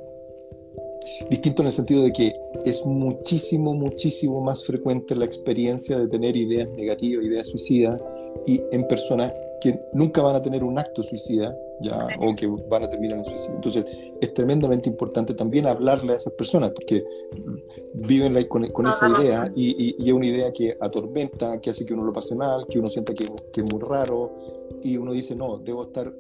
Distinto en el sentido de que es muchísimo, muchísimo más frecuente la experiencia de tener ideas negativas, ideas suicidas, y en personas que nunca van a tener un acto suicida, ya, o que van a terminar en suicidio. Entonces, es tremendamente importante también hablarle a esas personas, porque viven con, esa idea y, y, es una idea que atormenta, que hace que uno lo pase mal, que uno sienta que, que es muy raro, y uno dice, no, debo estar,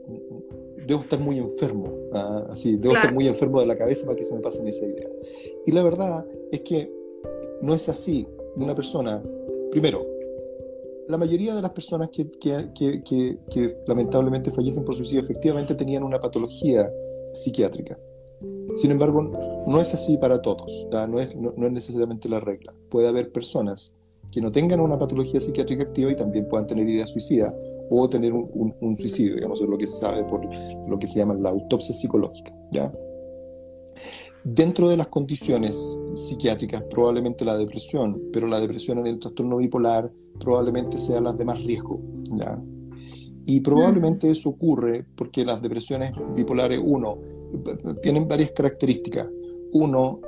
debo estar muy enfermo, ¿ah? así, debo estar muy enfermo de la cabeza para que se me pase esa idea. Y la verdad es que no es así. Una persona, primero, la mayoría de las personas que, lamentablemente fallecen por suicidio efectivamente tenían una patología psiquiátrica. Sin embargo, no es así para todos, no es, necesariamente la regla. Puede haber personas que no tengan una patología psiquiátrica activa y también puedan tener ideas suicidas o tener un, suicidio, digamos, es lo que se sabe por lo que se llama la autopsia psicológica. ¿ya? Dentro de las condiciones psiquiátricas, probablemente la depresión, pero la depresión en el trastorno bipolar probablemente sea las de más riesgo. ¿ya? Y probablemente eso ocurre porque las depresiones bipolares, uno, tienen varias características. Uno,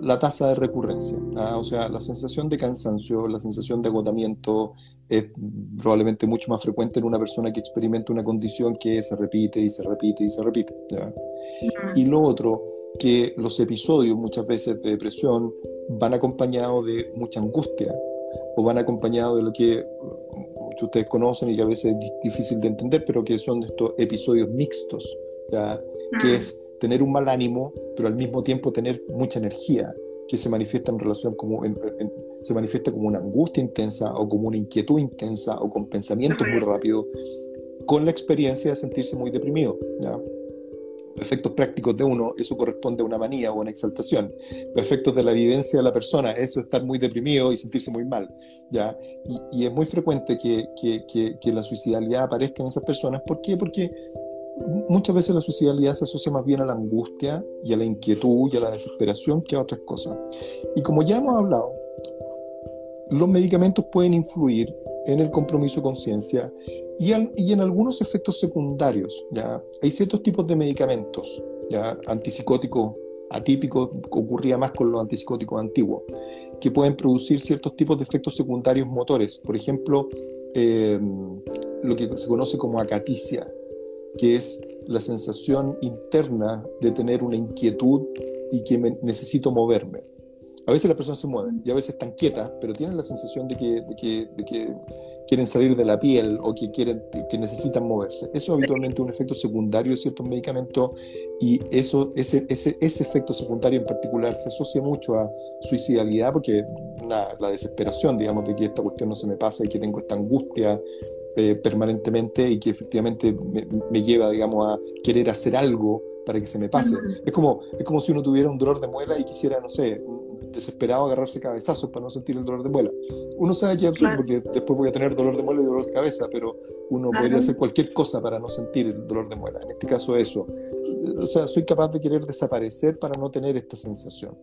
la tasa de recurrencia, o sea, la sensación de cansancio, la sensación de agotamiento es probablemente mucho más frecuente en una persona que experimenta una condición que se repite y se repite y se repite. Y lo otro, que los episodios muchas veces de depresión van acompañados de mucha angustia o van acompañados de lo que ustedes conocen y que a veces es difícil de entender, pero que son estos episodios mixtos, ¿ya? que es tener un mal ánimo, pero al mismo tiempo tener mucha energía, que se manifiesta en relación como se manifiesta como una angustia intensa o como una inquietud intensa o con pensamientos muy rápidos, con la experiencia de sentirse muy deprimido. ¿ya? Efectos prácticos de uno, eso corresponde a una manía o una exaltación. Los efectos de la vivencia de la persona, eso es estar muy deprimido y sentirse muy mal. ¿ya? Y, es muy frecuente que, que, que, la suicidalidad aparezca en esas personas. ¿Por qué? Porque muchas veces la suicidalidad se asocia más bien a la angustia y a la inquietud y a la desesperación que a otras cosas. Y como ya hemos hablado, los medicamentos pueden influir en el compromiso conciencia y, y, en algunos efectos secundarios. ¿ya? Hay ciertos tipos de medicamentos, ¿ya? antipsicóticos atípicos, ocurría más con los antipsicóticos antiguos, que pueden producir ciertos tipos de efectos secundarios motores. Por ejemplo, eh, lo que se conoce como acaticia, que es la sensación interna de tener una inquietud y que necesito moverme. A veces las personas se mueven y a veces están quietas, pero tienen la sensación de que, de que, de que quieren salir de la piel o que, quieren, que necesitan moverse. Eso es habitualmente un efecto secundario de ciertos medicamentos y eso, ese, ese, ese efecto secundario en particular se asocia mucho a suicidalidad porque la desesperación, digamos, de que esta cuestión no se me pasa y que tengo esta angustia eh, permanentemente y que efectivamente me, lleva, digamos, a querer hacer algo para que se me pase. Es como, es como si uno tuviera un dolor de muela y quisiera, no sé, desesperado agarrarse cabezazos para no sentir el dolor de muela. Uno sabe que es absurdo porque después voy a tener dolor de muela y dolor de cabeza, pero uno podría hacer cualquier cosa para no sentir el dolor de muela. En este caso eso. O sea, soy capaz de querer desaparecer para no tener esta sensación.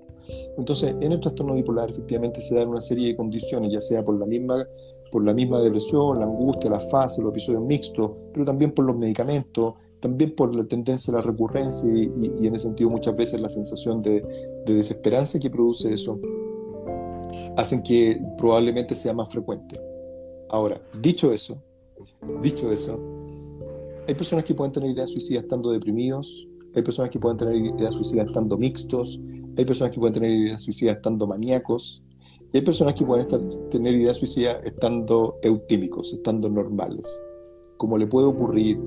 Entonces, en el trastorno bipolar efectivamente se dan una serie de condiciones, ya sea por la misma por la misma depresión, la angustia, la fase, los episodios mixtos, pero también por los medicamentos, también por la tendencia a la recurrencia y, en ese sentido muchas veces la sensación de, desesperanza que produce eso, hacen que probablemente sea más frecuente. Ahora, dicho eso, dicho eso, hay personas que pueden tener ideas suicidas estando deprimidos, hay personas que pueden tener ideas suicidas estando mixtos, hay personas que pueden tener ideas suicidas estando maníacos, hay personas que pueden tener ideas suicidas estando eutímicos, estando normales, como le puede ocurrir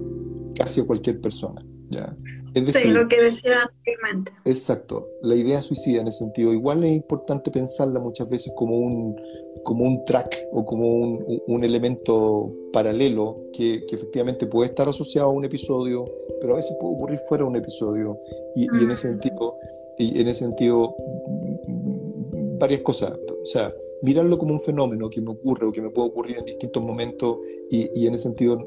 casi a cualquier persona. ¿ya?
Es decir, lo que decía anteriormente.
Exacto. La idea suicida en ese sentido, igual es importante pensarla muchas veces como un, como un track o como un, un elemento paralelo que, que, efectivamente puede estar asociado a un episodio, pero a veces puede ocurrir fuera de un episodio. Y, y en ese sentido, y en ese sentido, varias cosas. O sea, mirarlo como un fenómeno que me ocurre o que me puede ocurrir en distintos momentos y, y, en ese sentido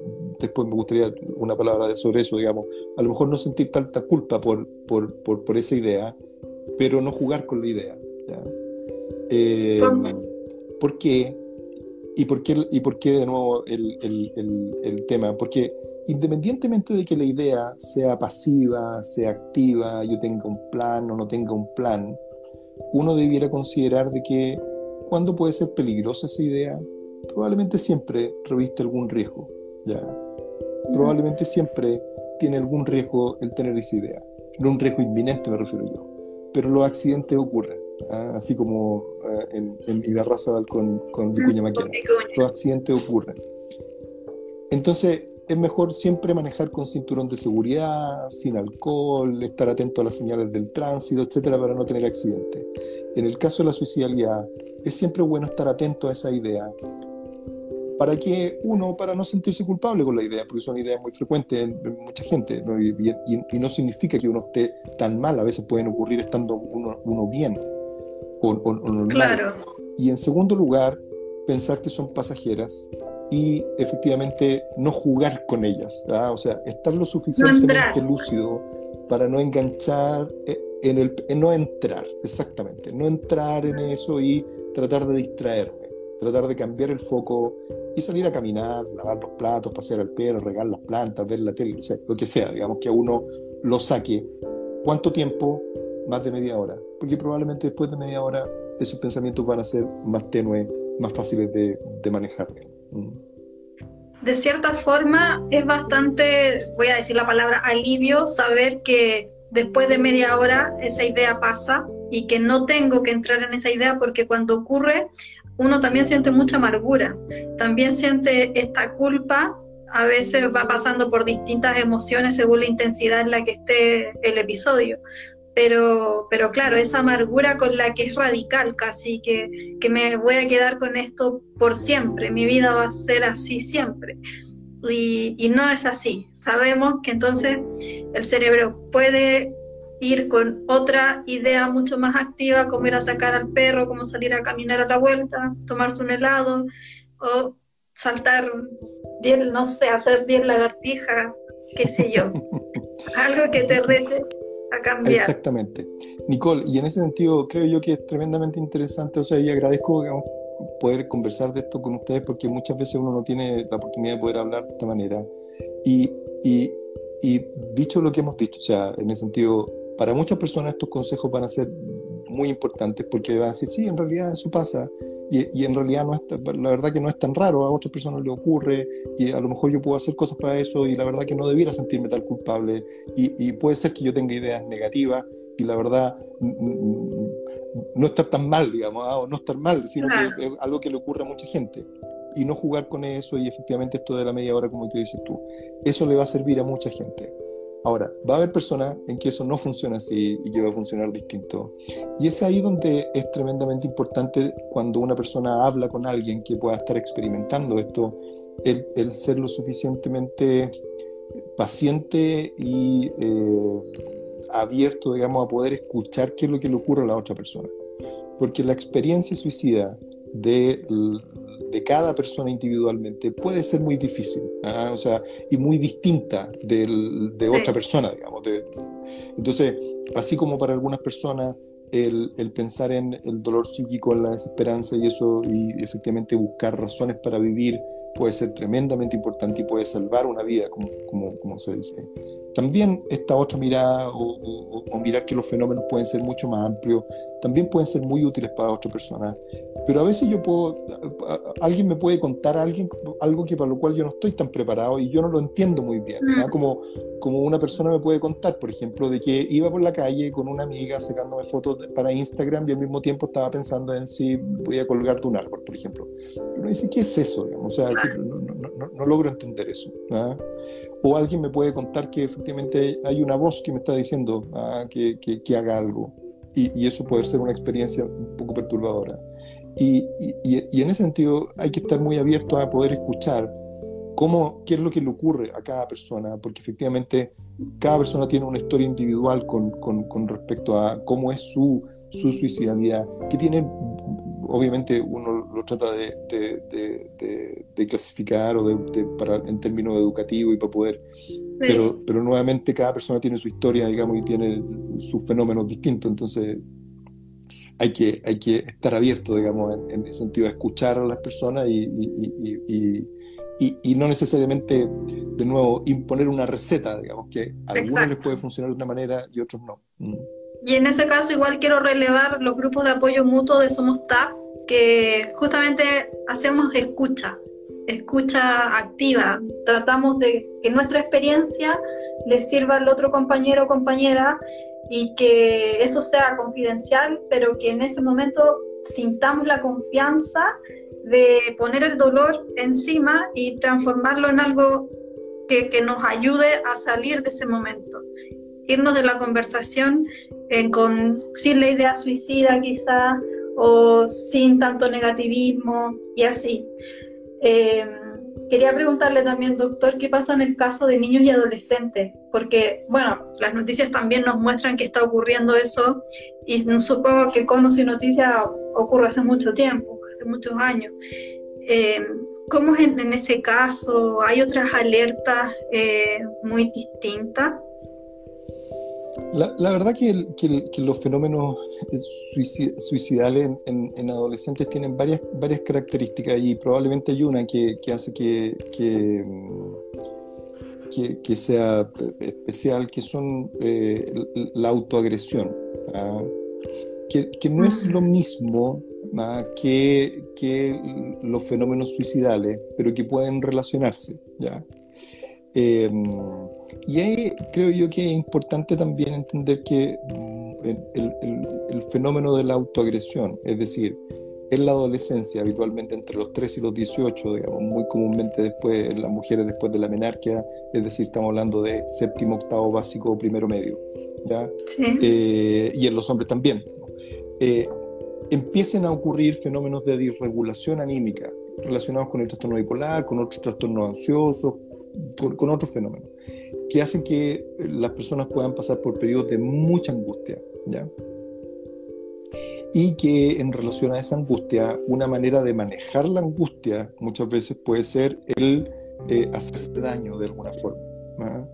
después me gustaría una palabra sobre eso, digamos, a lo mejor no sentir tanta culpa por, por, por, por esa idea, pero no jugar con la idea. Eh, ¿Por qué? ¿Y por qué, y por qué de nuevo el, el, el, el tema? Porque independientemente de que la idea sea pasiva, sea activa, yo tenga un plan o no tenga un plan, uno debiera considerar de que cuando puede ser peligrosa esa idea, probablemente siempre reviste algún riesgo. ¿ya? Probablemente siempre tiene algún riesgo el tener esa idea. No un riesgo inminente me refiero yo. Pero los accidentes ocurren, ¿ah? así como ah, en, en con, con Vicuña Maquena. Los accidentes ocurren. Entonces, es mejor siempre manejar con cinturón de seguridad, sin alcohol, estar atento a las señales del tránsito, etcétera, para no tener accidentes. En el caso de la suicidalidad, es siempre bueno estar atento a esa idea. Para que uno, para no sentirse culpable con la idea, porque son ideas muy frecuentes en, mucha gente, Y, no significa que uno esté tan mal, a veces pueden ocurrir estando uno, bien o, normal.
Claro.
Y en segundo lugar, pensar que son pasajeras y efectivamente no jugar con ellas, o sea, estar lo suficientemente lúcido para no enganchar eh, en el, no entrar, exactamente, no entrar en eso y tratar de distraerme, tratar de cambiar el foco y salir a caminar, lavar los platos, pasear al perro, regar las plantas, ver la tele, lo que sea, digamos que a uno lo saque. ¿Cuánto tiempo? Más de media hora, porque probablemente después de media hora esos pensamientos van a ser más tenues, más fáciles de, de manejar. Mm.
De cierta forma es bastante, voy a decir la palabra alivio, saber que después de media hora esa idea pasa y que no tengo que entrar en esa idea porque cuando ocurre uno también siente mucha amargura, también siente esta culpa, a veces va pasando por distintas emociones según la intensidad en la que esté el episodio. Pero, pero claro, esa amargura con la que es radical casi, que, que me voy a quedar con esto por siempre, mi vida va a ser así siempre. Y, y, no es así. Sabemos que entonces el cerebro puede ir con otra idea mucho más activa, como ir a sacar al perro, como salir a caminar a la vuelta, tomarse un helado o saltar bien, no sé, hacer bien lagartija, qué sé yo. Algo que te rete a cambiar.
Exactamente. Nicole, y en ese sentido creo yo que es tremendamente interesante, o sea, y agradezco poder conversar de esto con ustedes porque muchas veces uno no tiene la oportunidad de poder hablar de esta manera. Y, y, y dicho lo que hemos dicho, o sea, en ese sentido, para muchas personas estos consejos van a ser muy importantes porque van a decir, sí, en realidad eso pasa. Y, en realidad no es, la verdad que no es tan raro, a otras personas le ocurre y a lo mejor yo puedo hacer cosas para eso y la verdad que no debiera sentirme tal culpable y, puede ser que yo tenga ideas negativas y la verdad no estar tan mal, digamos, ah, o no estar mal, sino que es algo que le ocurre a mucha gente y no jugar con eso y efectivamente esto de la media hora como te dices tú, eso le va a servir a mucha gente. Ahora, va a haber personas en que eso no funciona así y que va a funcionar distinto. Y es ahí donde es tremendamente importante cuando una persona habla con alguien que pueda estar experimentando esto, el, ser lo suficientemente paciente y eh, abierto, digamos, a poder escuchar qué es lo que le ocurre a la otra persona. Porque la experiencia suicida de de cada persona individualmente puede ser muy difícil, ¿ah? o sea, y muy distinta del, de otra persona, digamos. entonces, así como para algunas personas el, el, pensar en el dolor psíquico, en la desesperanza y eso, y efectivamente buscar razones para vivir, puede ser tremendamente importante y puede salvar una vida, como, como, como se dice. También esta otra mirada o, o, mirar que los fenómenos pueden ser mucho más amplios, también pueden ser muy útiles para otra persona. Pero a veces yo puedo, alguien me puede contar a alguien algo que para lo cual yo no estoy tan preparado y yo no lo entiendo muy bien. Mm. Como, como una persona me puede contar, por ejemplo, de que iba por la calle con una amiga sacándome fotos para Instagram y al mismo tiempo estaba pensando en si voy a colgarte un árbol, por ejemplo. Uno dice, ¿qué es eso? O sea, no, no, no, no, logro entender eso. O alguien me puede contar que efectivamente hay una voz que me está diciendo ah, que, que, haga algo. Y, y, eso puede ser una experiencia un poco perturbadora. Y, y, en ese sentido hay que estar muy abierto a poder escuchar cómo, qué es lo que le ocurre a cada persona, porque efectivamente cada persona tiene una historia individual con, con, con respecto a cómo es su, su suicidalidad, que tiene obviamente uno lo trata de, de, clasificar o de, para, en términos educativos y para poder... Pero, pero nuevamente cada persona tiene su historia, digamos, y tiene sus fenómenos distintos, entonces hay que, hay que estar abierto, digamos, en, el sentido de escuchar a las personas y, y, y, y, no necesariamente, de nuevo, imponer una receta, digamos, que a algunos les puede funcionar de una manera y otros no. Mm.
Y en ese caso igual quiero relevar los grupos de apoyo mutuo de Somos TAP, que justamente hacemos escucha, escucha activa. Tratamos de que nuestra experiencia le sirva al otro compañero o compañera y que eso sea confidencial, pero que en ese momento sintamos la confianza de poner el dolor encima y transformarlo en algo que, que nos ayude a salir de ese momento irnos de la conversación eh, con, sin la idea suicida quizá, o sin tanto negativismo y así. Eh, quería preguntarle también, doctor, ¿qué pasa en el caso de niños y adolescentes? Porque, bueno, las noticias también nos muestran que está ocurriendo eso y supongo que como si noticia ocurre hace mucho tiempo, hace muchos años. Eh, ¿Cómo es en, ese caso? ¿Hay otras alertas eh, muy distintas?
La, verdad que, los fenómenos suicidales en, adolescentes tienen varias, varias características y probablemente hay una que, hace que, que, sea especial, que son eh, la autoagresión. ¿ah? Que, no es lo mismo ¿ah? que, los fenómenos suicidales, pero que pueden relacionarse. ¿ya? Em, y ahí creo yo que es importante también entender que mm, el, fenómeno de la autoagresión, es decir, en la adolescencia, habitualmente entre los 3 y los 18, digamos, muy comúnmente después, en las mujeres después de la menarquia, es decir, estamos hablando de séptimo, octavo básico, primero medio, ¿ya? Eh, y en los hombres también, eh, empiecen a ocurrir fenómenos de disregulación anímica relacionados con el trastorno bipolar, con otros trastornos ansiosos, con, otros fenómenos, que hacen que las personas puedan pasar por periodos de mucha angustia, ¿ya? Y que en relación a esa angustia, una manera de manejar la angustia muchas veces puede ser el eh, hacerse daño de alguna forma.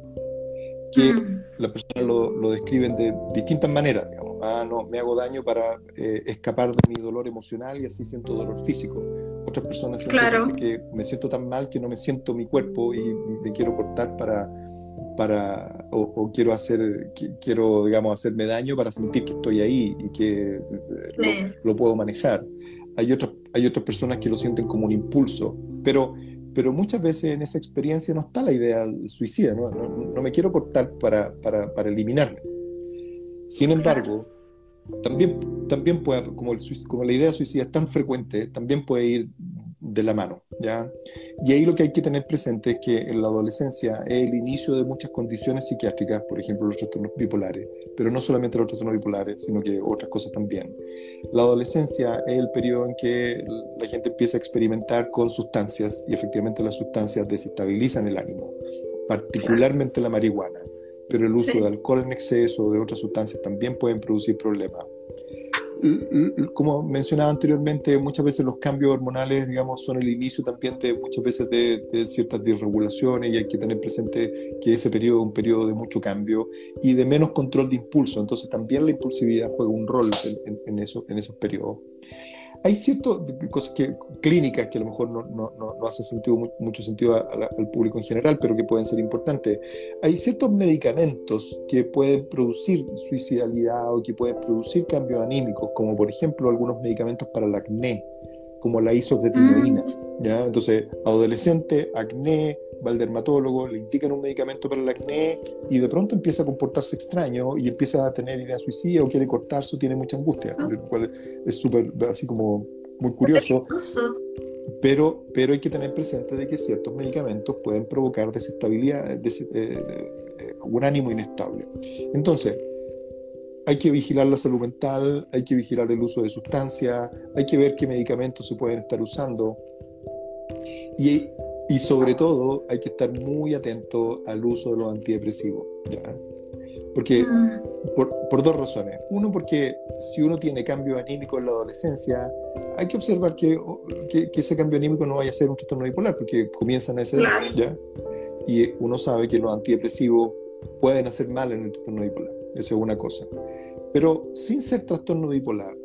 Que mm. las personas lo, lo, describen de distintas maneras, digamos. Ah, no, me hago daño para eh, escapar de mi dolor emocional y así siento dolor físico otras personas sienten que me siento tan mal que no me siento mi cuerpo y me quiero cortar para, para o, quiero hacer, quiero, digamos, hacerme daño para sentir que estoy ahí y que eh, lo, puedo manejar. Hay, otras hay otras personas que lo sienten como un impulso, pero, pero muchas veces en esa experiencia no está la idea suicida, no, no, me quiero cortar para, para, para eliminarme. Sin embargo, también, también puede, como, el, como la idea suicida es tan frecuente, también puede ir de la mano, ¿ya? Y ahí lo que hay que tener presente es que en la adolescencia es el inicio de muchas condiciones psiquiátricas, por ejemplo los trastornos bipolares, pero no solamente los trastornos bipolares, sino que otras cosas también. La adolescencia es el periodo en que la gente empieza a experimentar con sustancias y efectivamente las sustancias desestabilizan el ánimo, particularmente la marihuana pero el uso de alcohol en exceso o de otras sustancias también pueden producir problemas. Como mencionaba anteriormente, muchas veces los cambios hormonales, digamos, son el inicio también de muchas veces de, ciertas desregulaciones y hay que tener presente que ese periodo es un periodo de mucho cambio y de menos control de impulso. Entonces también la impulsividad juega un rol en, en, eso, en esos periodos hay ciertas cosas que, clínicas que a lo mejor no, no, no hace sentido, mucho sentido al público en general, pero que pueden ser importantes. Hay ciertos medicamentos que pueden producir suicidalidad o que pueden producir cambios anímicos, como por ejemplo algunos medicamentos para el acné, como la isotretinoína. Mm. ¿ya? Entonces, adolescente, acné, va al dermatólogo, le indican un medicamento para el acné y de pronto empieza a comportarse extraño y empieza a tener idea suicida o quiere cortarse o tiene mucha angustia, ah. lo cual es súper, así como muy curioso. Pero, pero hay que tener presente de que ciertos medicamentos pueden provocar desestabilidad, eh, eh, un ánimo inestable. Entonces, hay que vigilar la salud mental, hay que vigilar el uso de sustancias, hay que ver qué medicamentos se pueden estar usando. Y y sobre todo hay que estar muy atento al uso de los antidepresivos. Porque, mm. por, dos razones. Uno, porque si uno tiene cambio anímico en la adolescencia, hay que observar que, que, ese cambio anímico no vaya a ser un trastorno bipolar, porque comienzan a ese ¿ya? Y uno sabe que los antidepresivos pueden hacer mal en el trastorno bipolar. Esa es una cosa. Pero sin ser trastorno bipolar,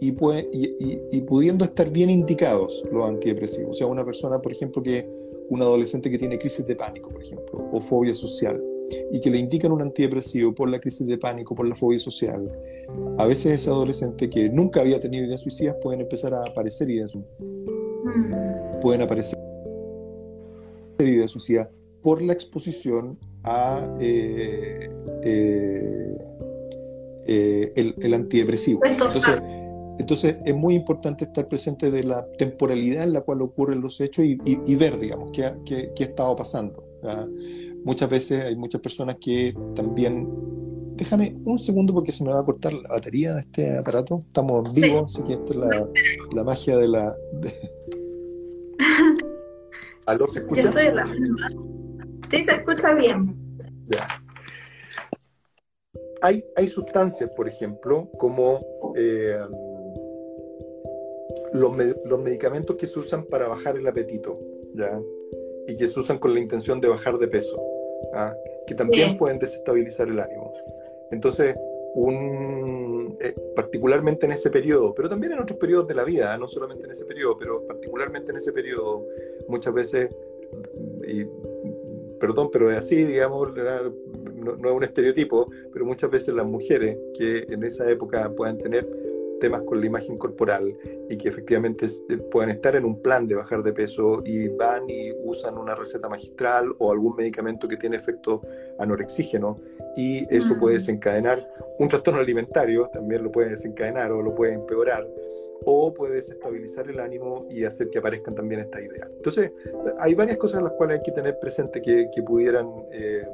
y, puede, y, pudiendo estar bien indicados los antidepresivos. O sea, una persona, por ejemplo, que un adolescente que tiene crisis de pánico, por ejemplo, o fobia social, y que le indican un antidepresivo por la crisis de pánico, por la fobia social, a veces ese adolescente que nunca había tenido ideas suicidas pueden empezar a aparecer ideas mm. Pueden aparecer ideas suicidas por la exposición a eh, eh, eh, el, el, antidepresivo. Entonces, entonces es muy importante estar presente de la temporalidad en la cual ocurren los hechos y, ver, digamos, qué, qué, qué, ha estado pasando. Muchas veces hay muchas personas que también... Déjame un segundo porque se me va a cortar la batería de este aparato. Estamos en vivo, así que esta es la, la magia de la... ¿Aló se escucha?
estoy en la... Sí, se escucha bien.
Ya. Hay, hay sustancias, por ejemplo, como eh, los, los, medicamentos que se usan para bajar el apetito, ¿ya? Y que se usan con la intención de bajar de peso, ¿ah? que también pueden desestabilizar el ánimo. Entonces, un, eh, particularmente en ese periodo, pero también en otros periodos de la vida, no solamente en ese periodo, pero particularmente en ese periodo, muchas veces, y, perdón, pero es así, digamos, no, no, es un estereotipo, pero muchas veces las mujeres que en esa época puedan tener temas con la imagen corporal y que efectivamente eh, puedan estar en un plan de bajar de peso y van y usan una receta magistral o algún medicamento que tiene efecto anorexígeno y eso puede desencadenar un trastorno alimentario, también lo puede desencadenar o lo puede empeorar o puede desestabilizar el ánimo y hacer que aparezcan también estas ideas. Entonces, hay varias cosas en las cuales hay que tener presente que, que pudieran eh,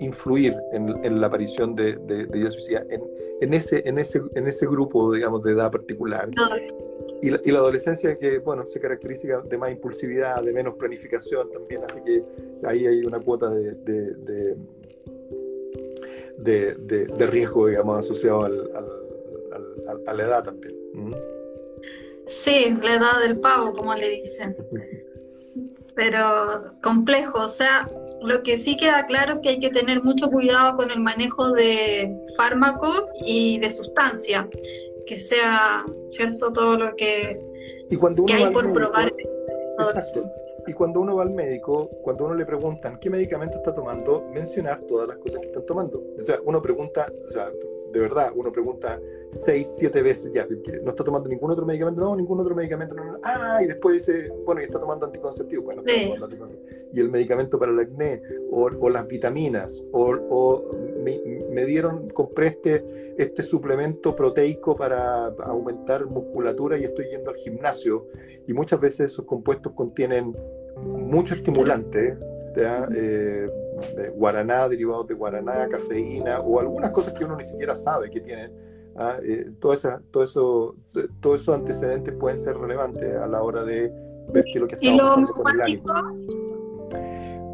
influir en, la aparición de, de, de suicida en, en, ese, en, ese, en ese grupo, digamos, de edad particular. Y la, y la, adolescencia que, bueno, se caracteriza de más impulsividad, de menos planificación también, así que ahí hay una cuota de, de, de riesgo, digamos, asociado al, al, a la edad también. ¿Mm?
Sí, la edad del pavo, como le dicen. Pero complejo, o sea, lo que sí queda claro es que hay que tener mucho cuidado con el manejo de fármacos y de sustancias, que sea cierto todo lo que,
y cuando uno
hay por probar.
Exacto. Y cuando uno va al médico, cuando uno le preguntan qué medicamento está tomando, mencionar todas las cosas que están tomando. O sea, uno pregunta, o sea, de verdad, uno pregunta seis, siete veces ya, no está tomando ningún otro medicamento, no, ningún otro medicamento, no, ah, y después dice, bueno, y está tomando anticonceptivo, bueno, está tomando anticonceptivo. y el medicamento para el acné, o, las vitaminas, o, me, dieron, compré este, este suplemento proteico para aumentar musculatura y estoy yendo al gimnasio, y muchas veces esos compuestos contienen mucho estimulante, eh, guaraná, derivados de guaraná, cafeína o algunas cosas que uno ni siquiera sabe que tienen. ¿ah? Eh, todo, esa, todo eso, todos esos antecedentes pueden ser relevantes a la hora de ver qué es lo que está pasando con el ánimo.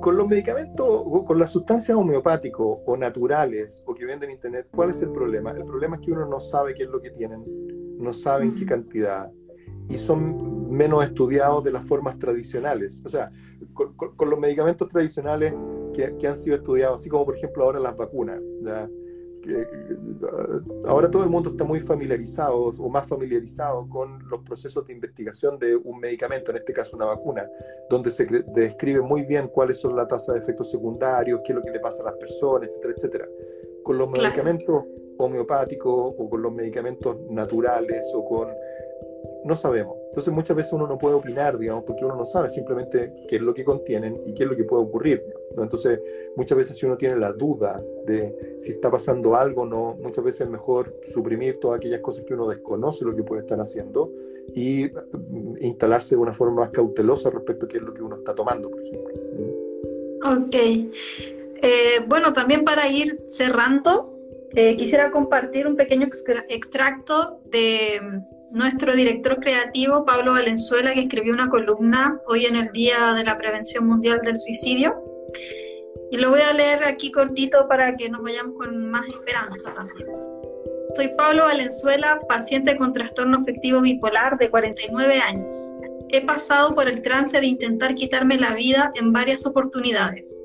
Con los medicamentos, con las sustancias homeopáticas o naturales o que venden en internet, ¿cuál es el problema? El problema es que uno no sabe qué es lo que tienen, no saben qué cantidad y son menos estudiados de las formas tradicionales. O sea, con, los medicamentos tradicionales que, han sido estudiados, así como por ejemplo ahora las vacunas. Que, ahora todo el mundo está muy familiarizado o más familiarizado con los procesos de investigación de un medicamento, en este caso una vacuna, donde se describe muy bien cuáles son las tasas de efectos secundarios, qué es lo que le pasa a las personas, etcétera, etcétera. Con los medicamentos homeopáticos o con los medicamentos naturales o con no sabemos. Entonces muchas veces uno no puede opinar, digamos, porque uno no sabe simplemente qué es lo que contienen y qué es lo que puede ocurrir. Entonces muchas veces si uno tiene la duda de si está pasando algo o no, muchas veces es mejor suprimir todas aquellas cosas que uno desconoce lo que puede estar haciendo y mm, instalarse de una forma más cautelosa respecto a qué es lo que uno está tomando, por ejemplo.
Ok. Eh, bueno, también para ir cerrando, eh, quisiera compartir un pequeño extracto de nuestro director creativo, Pablo Valenzuela, que escribió una columna hoy en el Día de la Prevención Mundial del Suicidio. Y lo voy a leer aquí cortito para que nos vayamos con más esperanza. Soy Pablo Valenzuela, paciente con trastorno afectivo bipolar de 49 años. He pasado por el trance de intentar quitarme la vida en varias oportunidades.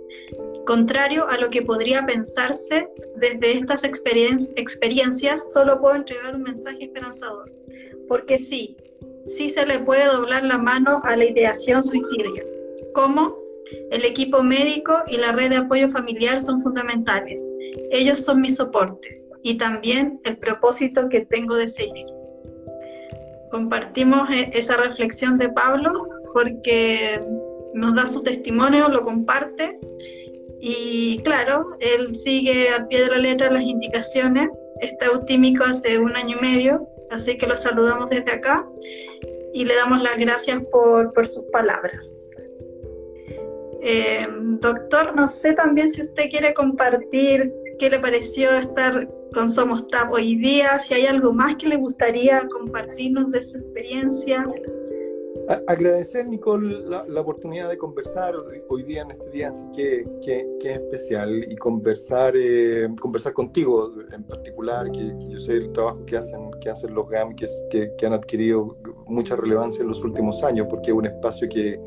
Contrario a lo que podría pensarse, desde estas experiencias solo puedo entregar un mensaje esperanzador porque sí, sí se le puede doblar la mano a la ideación suicida. ¿Cómo? El equipo médico y la red de apoyo familiar son fundamentales. Ellos son mi soporte y también el propósito que tengo de seguir. Compartimos e-, esa reflexión de Pablo porque nos da su testimonio, lo comparte y claro, él sigue al pie de la letra las indicaciones está eutímico hace un año y medio, así que lo saludamos desde acá y le damos las gracias por, sus palabras. Eh, doctor, no sé también si usted quiere compartir qué le pareció estar con Somos TAP hoy día, si hay algo más que le gustaría compartirnos de su experiencia.
Agradecer, Nicole, la, oportunidad de conversar hoy día en este día, así que, que, es especial, y conversar, eh, conversar contigo en particular, que, yo sé el trabajo que hacen, que hacen los GAM, que, que, han adquirido mucha relevancia en los últimos años, porque es un espacio que,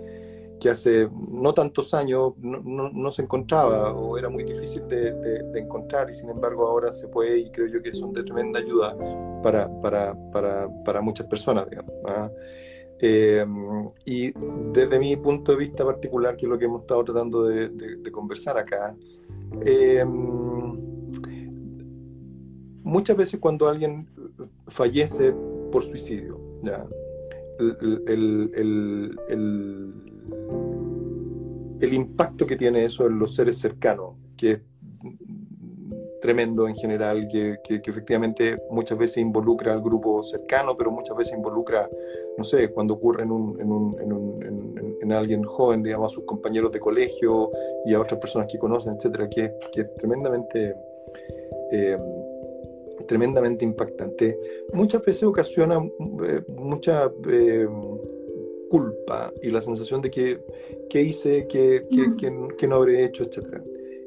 que hace no tantos años no, no, se encontraba o era muy difícil de, de, encontrar y sin embargo ahora se puede y creo yo que son de tremenda ayuda para, para, para, para muchas personas. Digamos, ¿ah? Eh, y desde mi punto de vista particular, que es lo que hemos estado tratando de, conversar acá, eh, muchas veces cuando alguien fallece por suicidio. El, el, impacto que tiene eso en los seres cercanos, que es tremendo en general, que, que, efectivamente muchas veces involucra al grupo cercano, pero muchas veces involucra, no sé, cuando ocurre en, un, en, un, en, un, en alguien joven, digamos, a sus compañeros de colegio y a otras personas que conocen, etcétera, que, que es tremendamente, eh, tremendamente impactante. Muchas veces ocasiona eh, mucha eh, culpa y la sensación de que, que hice, que, que, que no habré hecho, etcétera.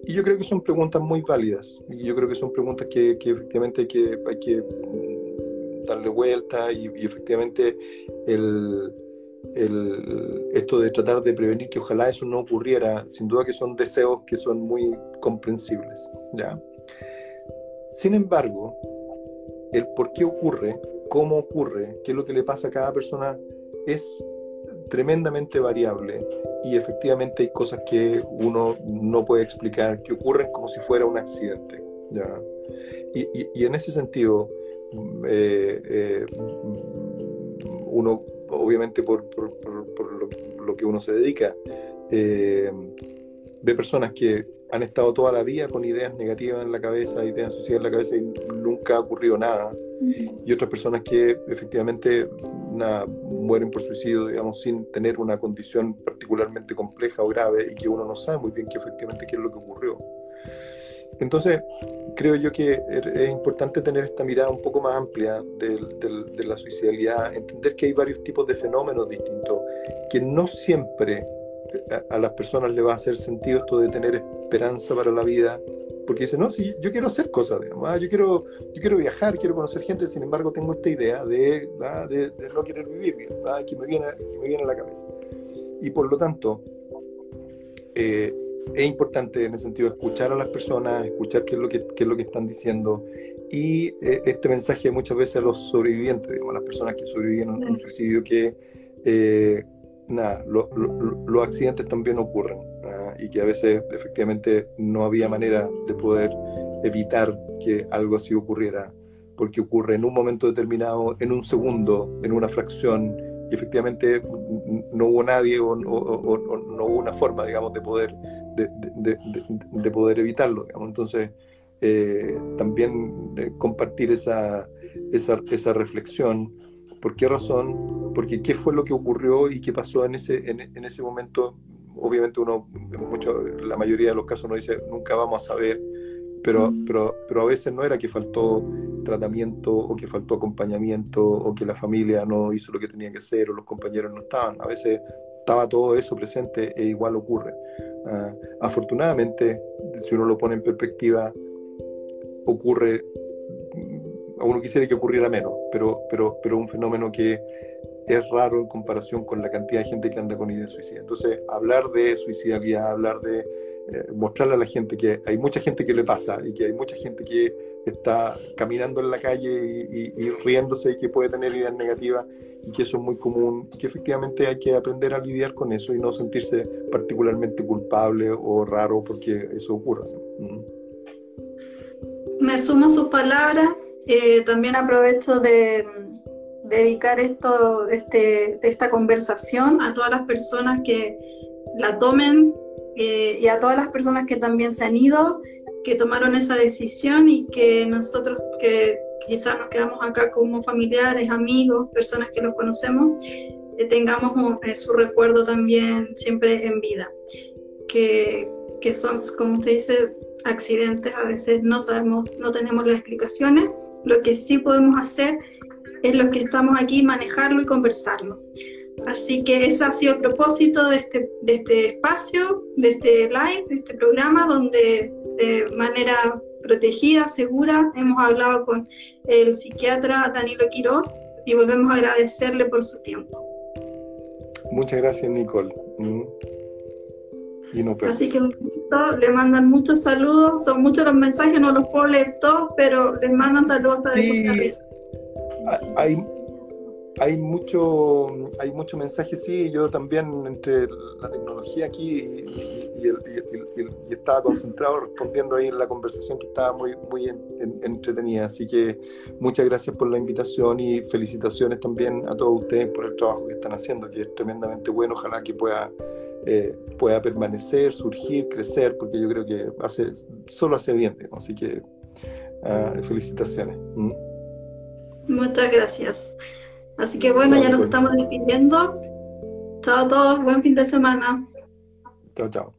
Y yo creo que son preguntas muy válidas. Y yo creo que son preguntas que, que efectivamente hay que, mm, darle vuelta y, efectivamente el, el, esto de tratar de prevenir que ojalá eso no ocurriera, sin duda que son deseos que son muy comprensibles. ¿ya? Sin embargo, el por qué ocurre, cómo ocurre, qué es lo que le pasa a cada persona es tremendamente variable y efectivamente hay cosas que uno no puede explicar, que ocurren como si fuera un accidente. ¿ya? Y, y, en ese sentido, mm, eh, eh, uno, obviamente por, por, por, lo, que uno se dedica, eh, ve personas que han estado toda la vida con ideas negativas en la cabeza, ideas suicidas en la cabeza y nunca ha ocurrido nada. Y otras personas que efectivamente mueren por suicidio, digamos, sin tener una condición particularmente compleja o grave y que uno no sabe muy bien qué efectivamente qué es lo que ocurrió. Entonces, creo yo que er, es importante tener esta mirada un poco más amplia de, de la suicidalidad, entender que hay varios tipos de fenómenos distintos, que no siempre a, las personas le va a hacer sentido esto de tener esperanza para la vida, porque dicen, no, sí, yo quiero hacer cosas, ah, yo, quiero, yo quiero viajar, quiero conocer gente, sin embargo tengo esta idea de, ah, de, no querer vivir, ah, que, me viene, que me viene a la cabeza. Y por lo tanto, eh, es importante en el sentido de escuchar a las personas, escuchar qué es lo que, qué es lo que están diciendo. Y eh, este mensaje muchas veces a los sobrevivientes, digamos, a las personas que sobrevivieron a un suicidio, que eh, nada, los accidentes también ocurren y que a veces efectivamente no había manera de poder evitar que algo así ocurriera, porque ocurre en un momento determinado, en un segundo, en una fracción, y efectivamente no hubo nadie o, no hubo una forma, digamos, de poder, de, poder evitarlo. Entonces, eh, también eh, compartir esa, esa, esa reflexión ¿Por qué razón? Porque qué fue lo que ocurrió y qué pasó en ese, en, ese momento. Obviamente uno, mucho, la mayoría de los casos no dice, nunca vamos a saber, pero, pero, pero a veces no era que faltó tratamiento o que faltó acompañamiento o que la familia no hizo lo que tenía que hacer o los compañeros no estaban. A veces estaba todo eso presente e igual ocurre. Ah, afortunadamente, si uno lo pone en perspectiva, ocurre uno quisiera que ocurriera menos, pero, pero, pero un fenómeno que es raro en comparación con la cantidad de gente que anda con ideas suicidas. Entonces, hablar de suicidalidad, hablar de eh, mostrarle a la gente que hay mucha gente que le pasa y que hay mucha gente que está caminando en la calle y, riéndose y que puede tener ideas negativas y que eso es muy común y que efectivamente hay que aprender a lidiar con eso y no sentirse particularmente culpable o raro porque eso ocurra.
Me sumo a sus palabras eh, también aprovecho de, dedicar esto, este, esta conversación a todas las personas que la tomen eh, y a todas las personas que también se han ido, que tomaron esa decisión y que nosotros que quizás nos quedamos acá como familiares, amigos, personas que los conocemos, eh, tengamos su recuerdo también siempre en vida. Que, que son, como usted dice, accidentes, a veces no sabemos, no tenemos las explicaciones. Lo que sí podemos hacer es lo que estamos aquí, manejarlo y conversarlo. Así que ese ha sido el propósito de este, de este espacio, de este live, de este programa, donde de manera protegida, segura, hemos hablado con el psiquiatra Danilo Quiroz y volvemos a agradecerle por su tiempo.
Muchas gracias, Nicole. Mm.
Así que le mandan muchos saludos, son muchos los mensajes, no los puedo leer todos, pero les mandan saludos a sí,
hay, hay mucho hay mucho mensaje, sí, yo también entre la tecnología aquí y, estaba concentrado respondiendo ahí en la conversación que estaba muy, muy entretenida, así que muchas gracias por la invitación y felicitaciones también a todos ustedes por el trabajo que están haciendo, que es tremendamente bueno, ojalá que pueda eh, pueda permanecer, surgir, crecer, porque yo creo que hace, solo hace bien, así que ah, felicitaciones.
Mm. Muchas gracias. Así que bueno, ya nos estamos despidiendo. Chao a todos, buen fin de semana.
Chao, chao.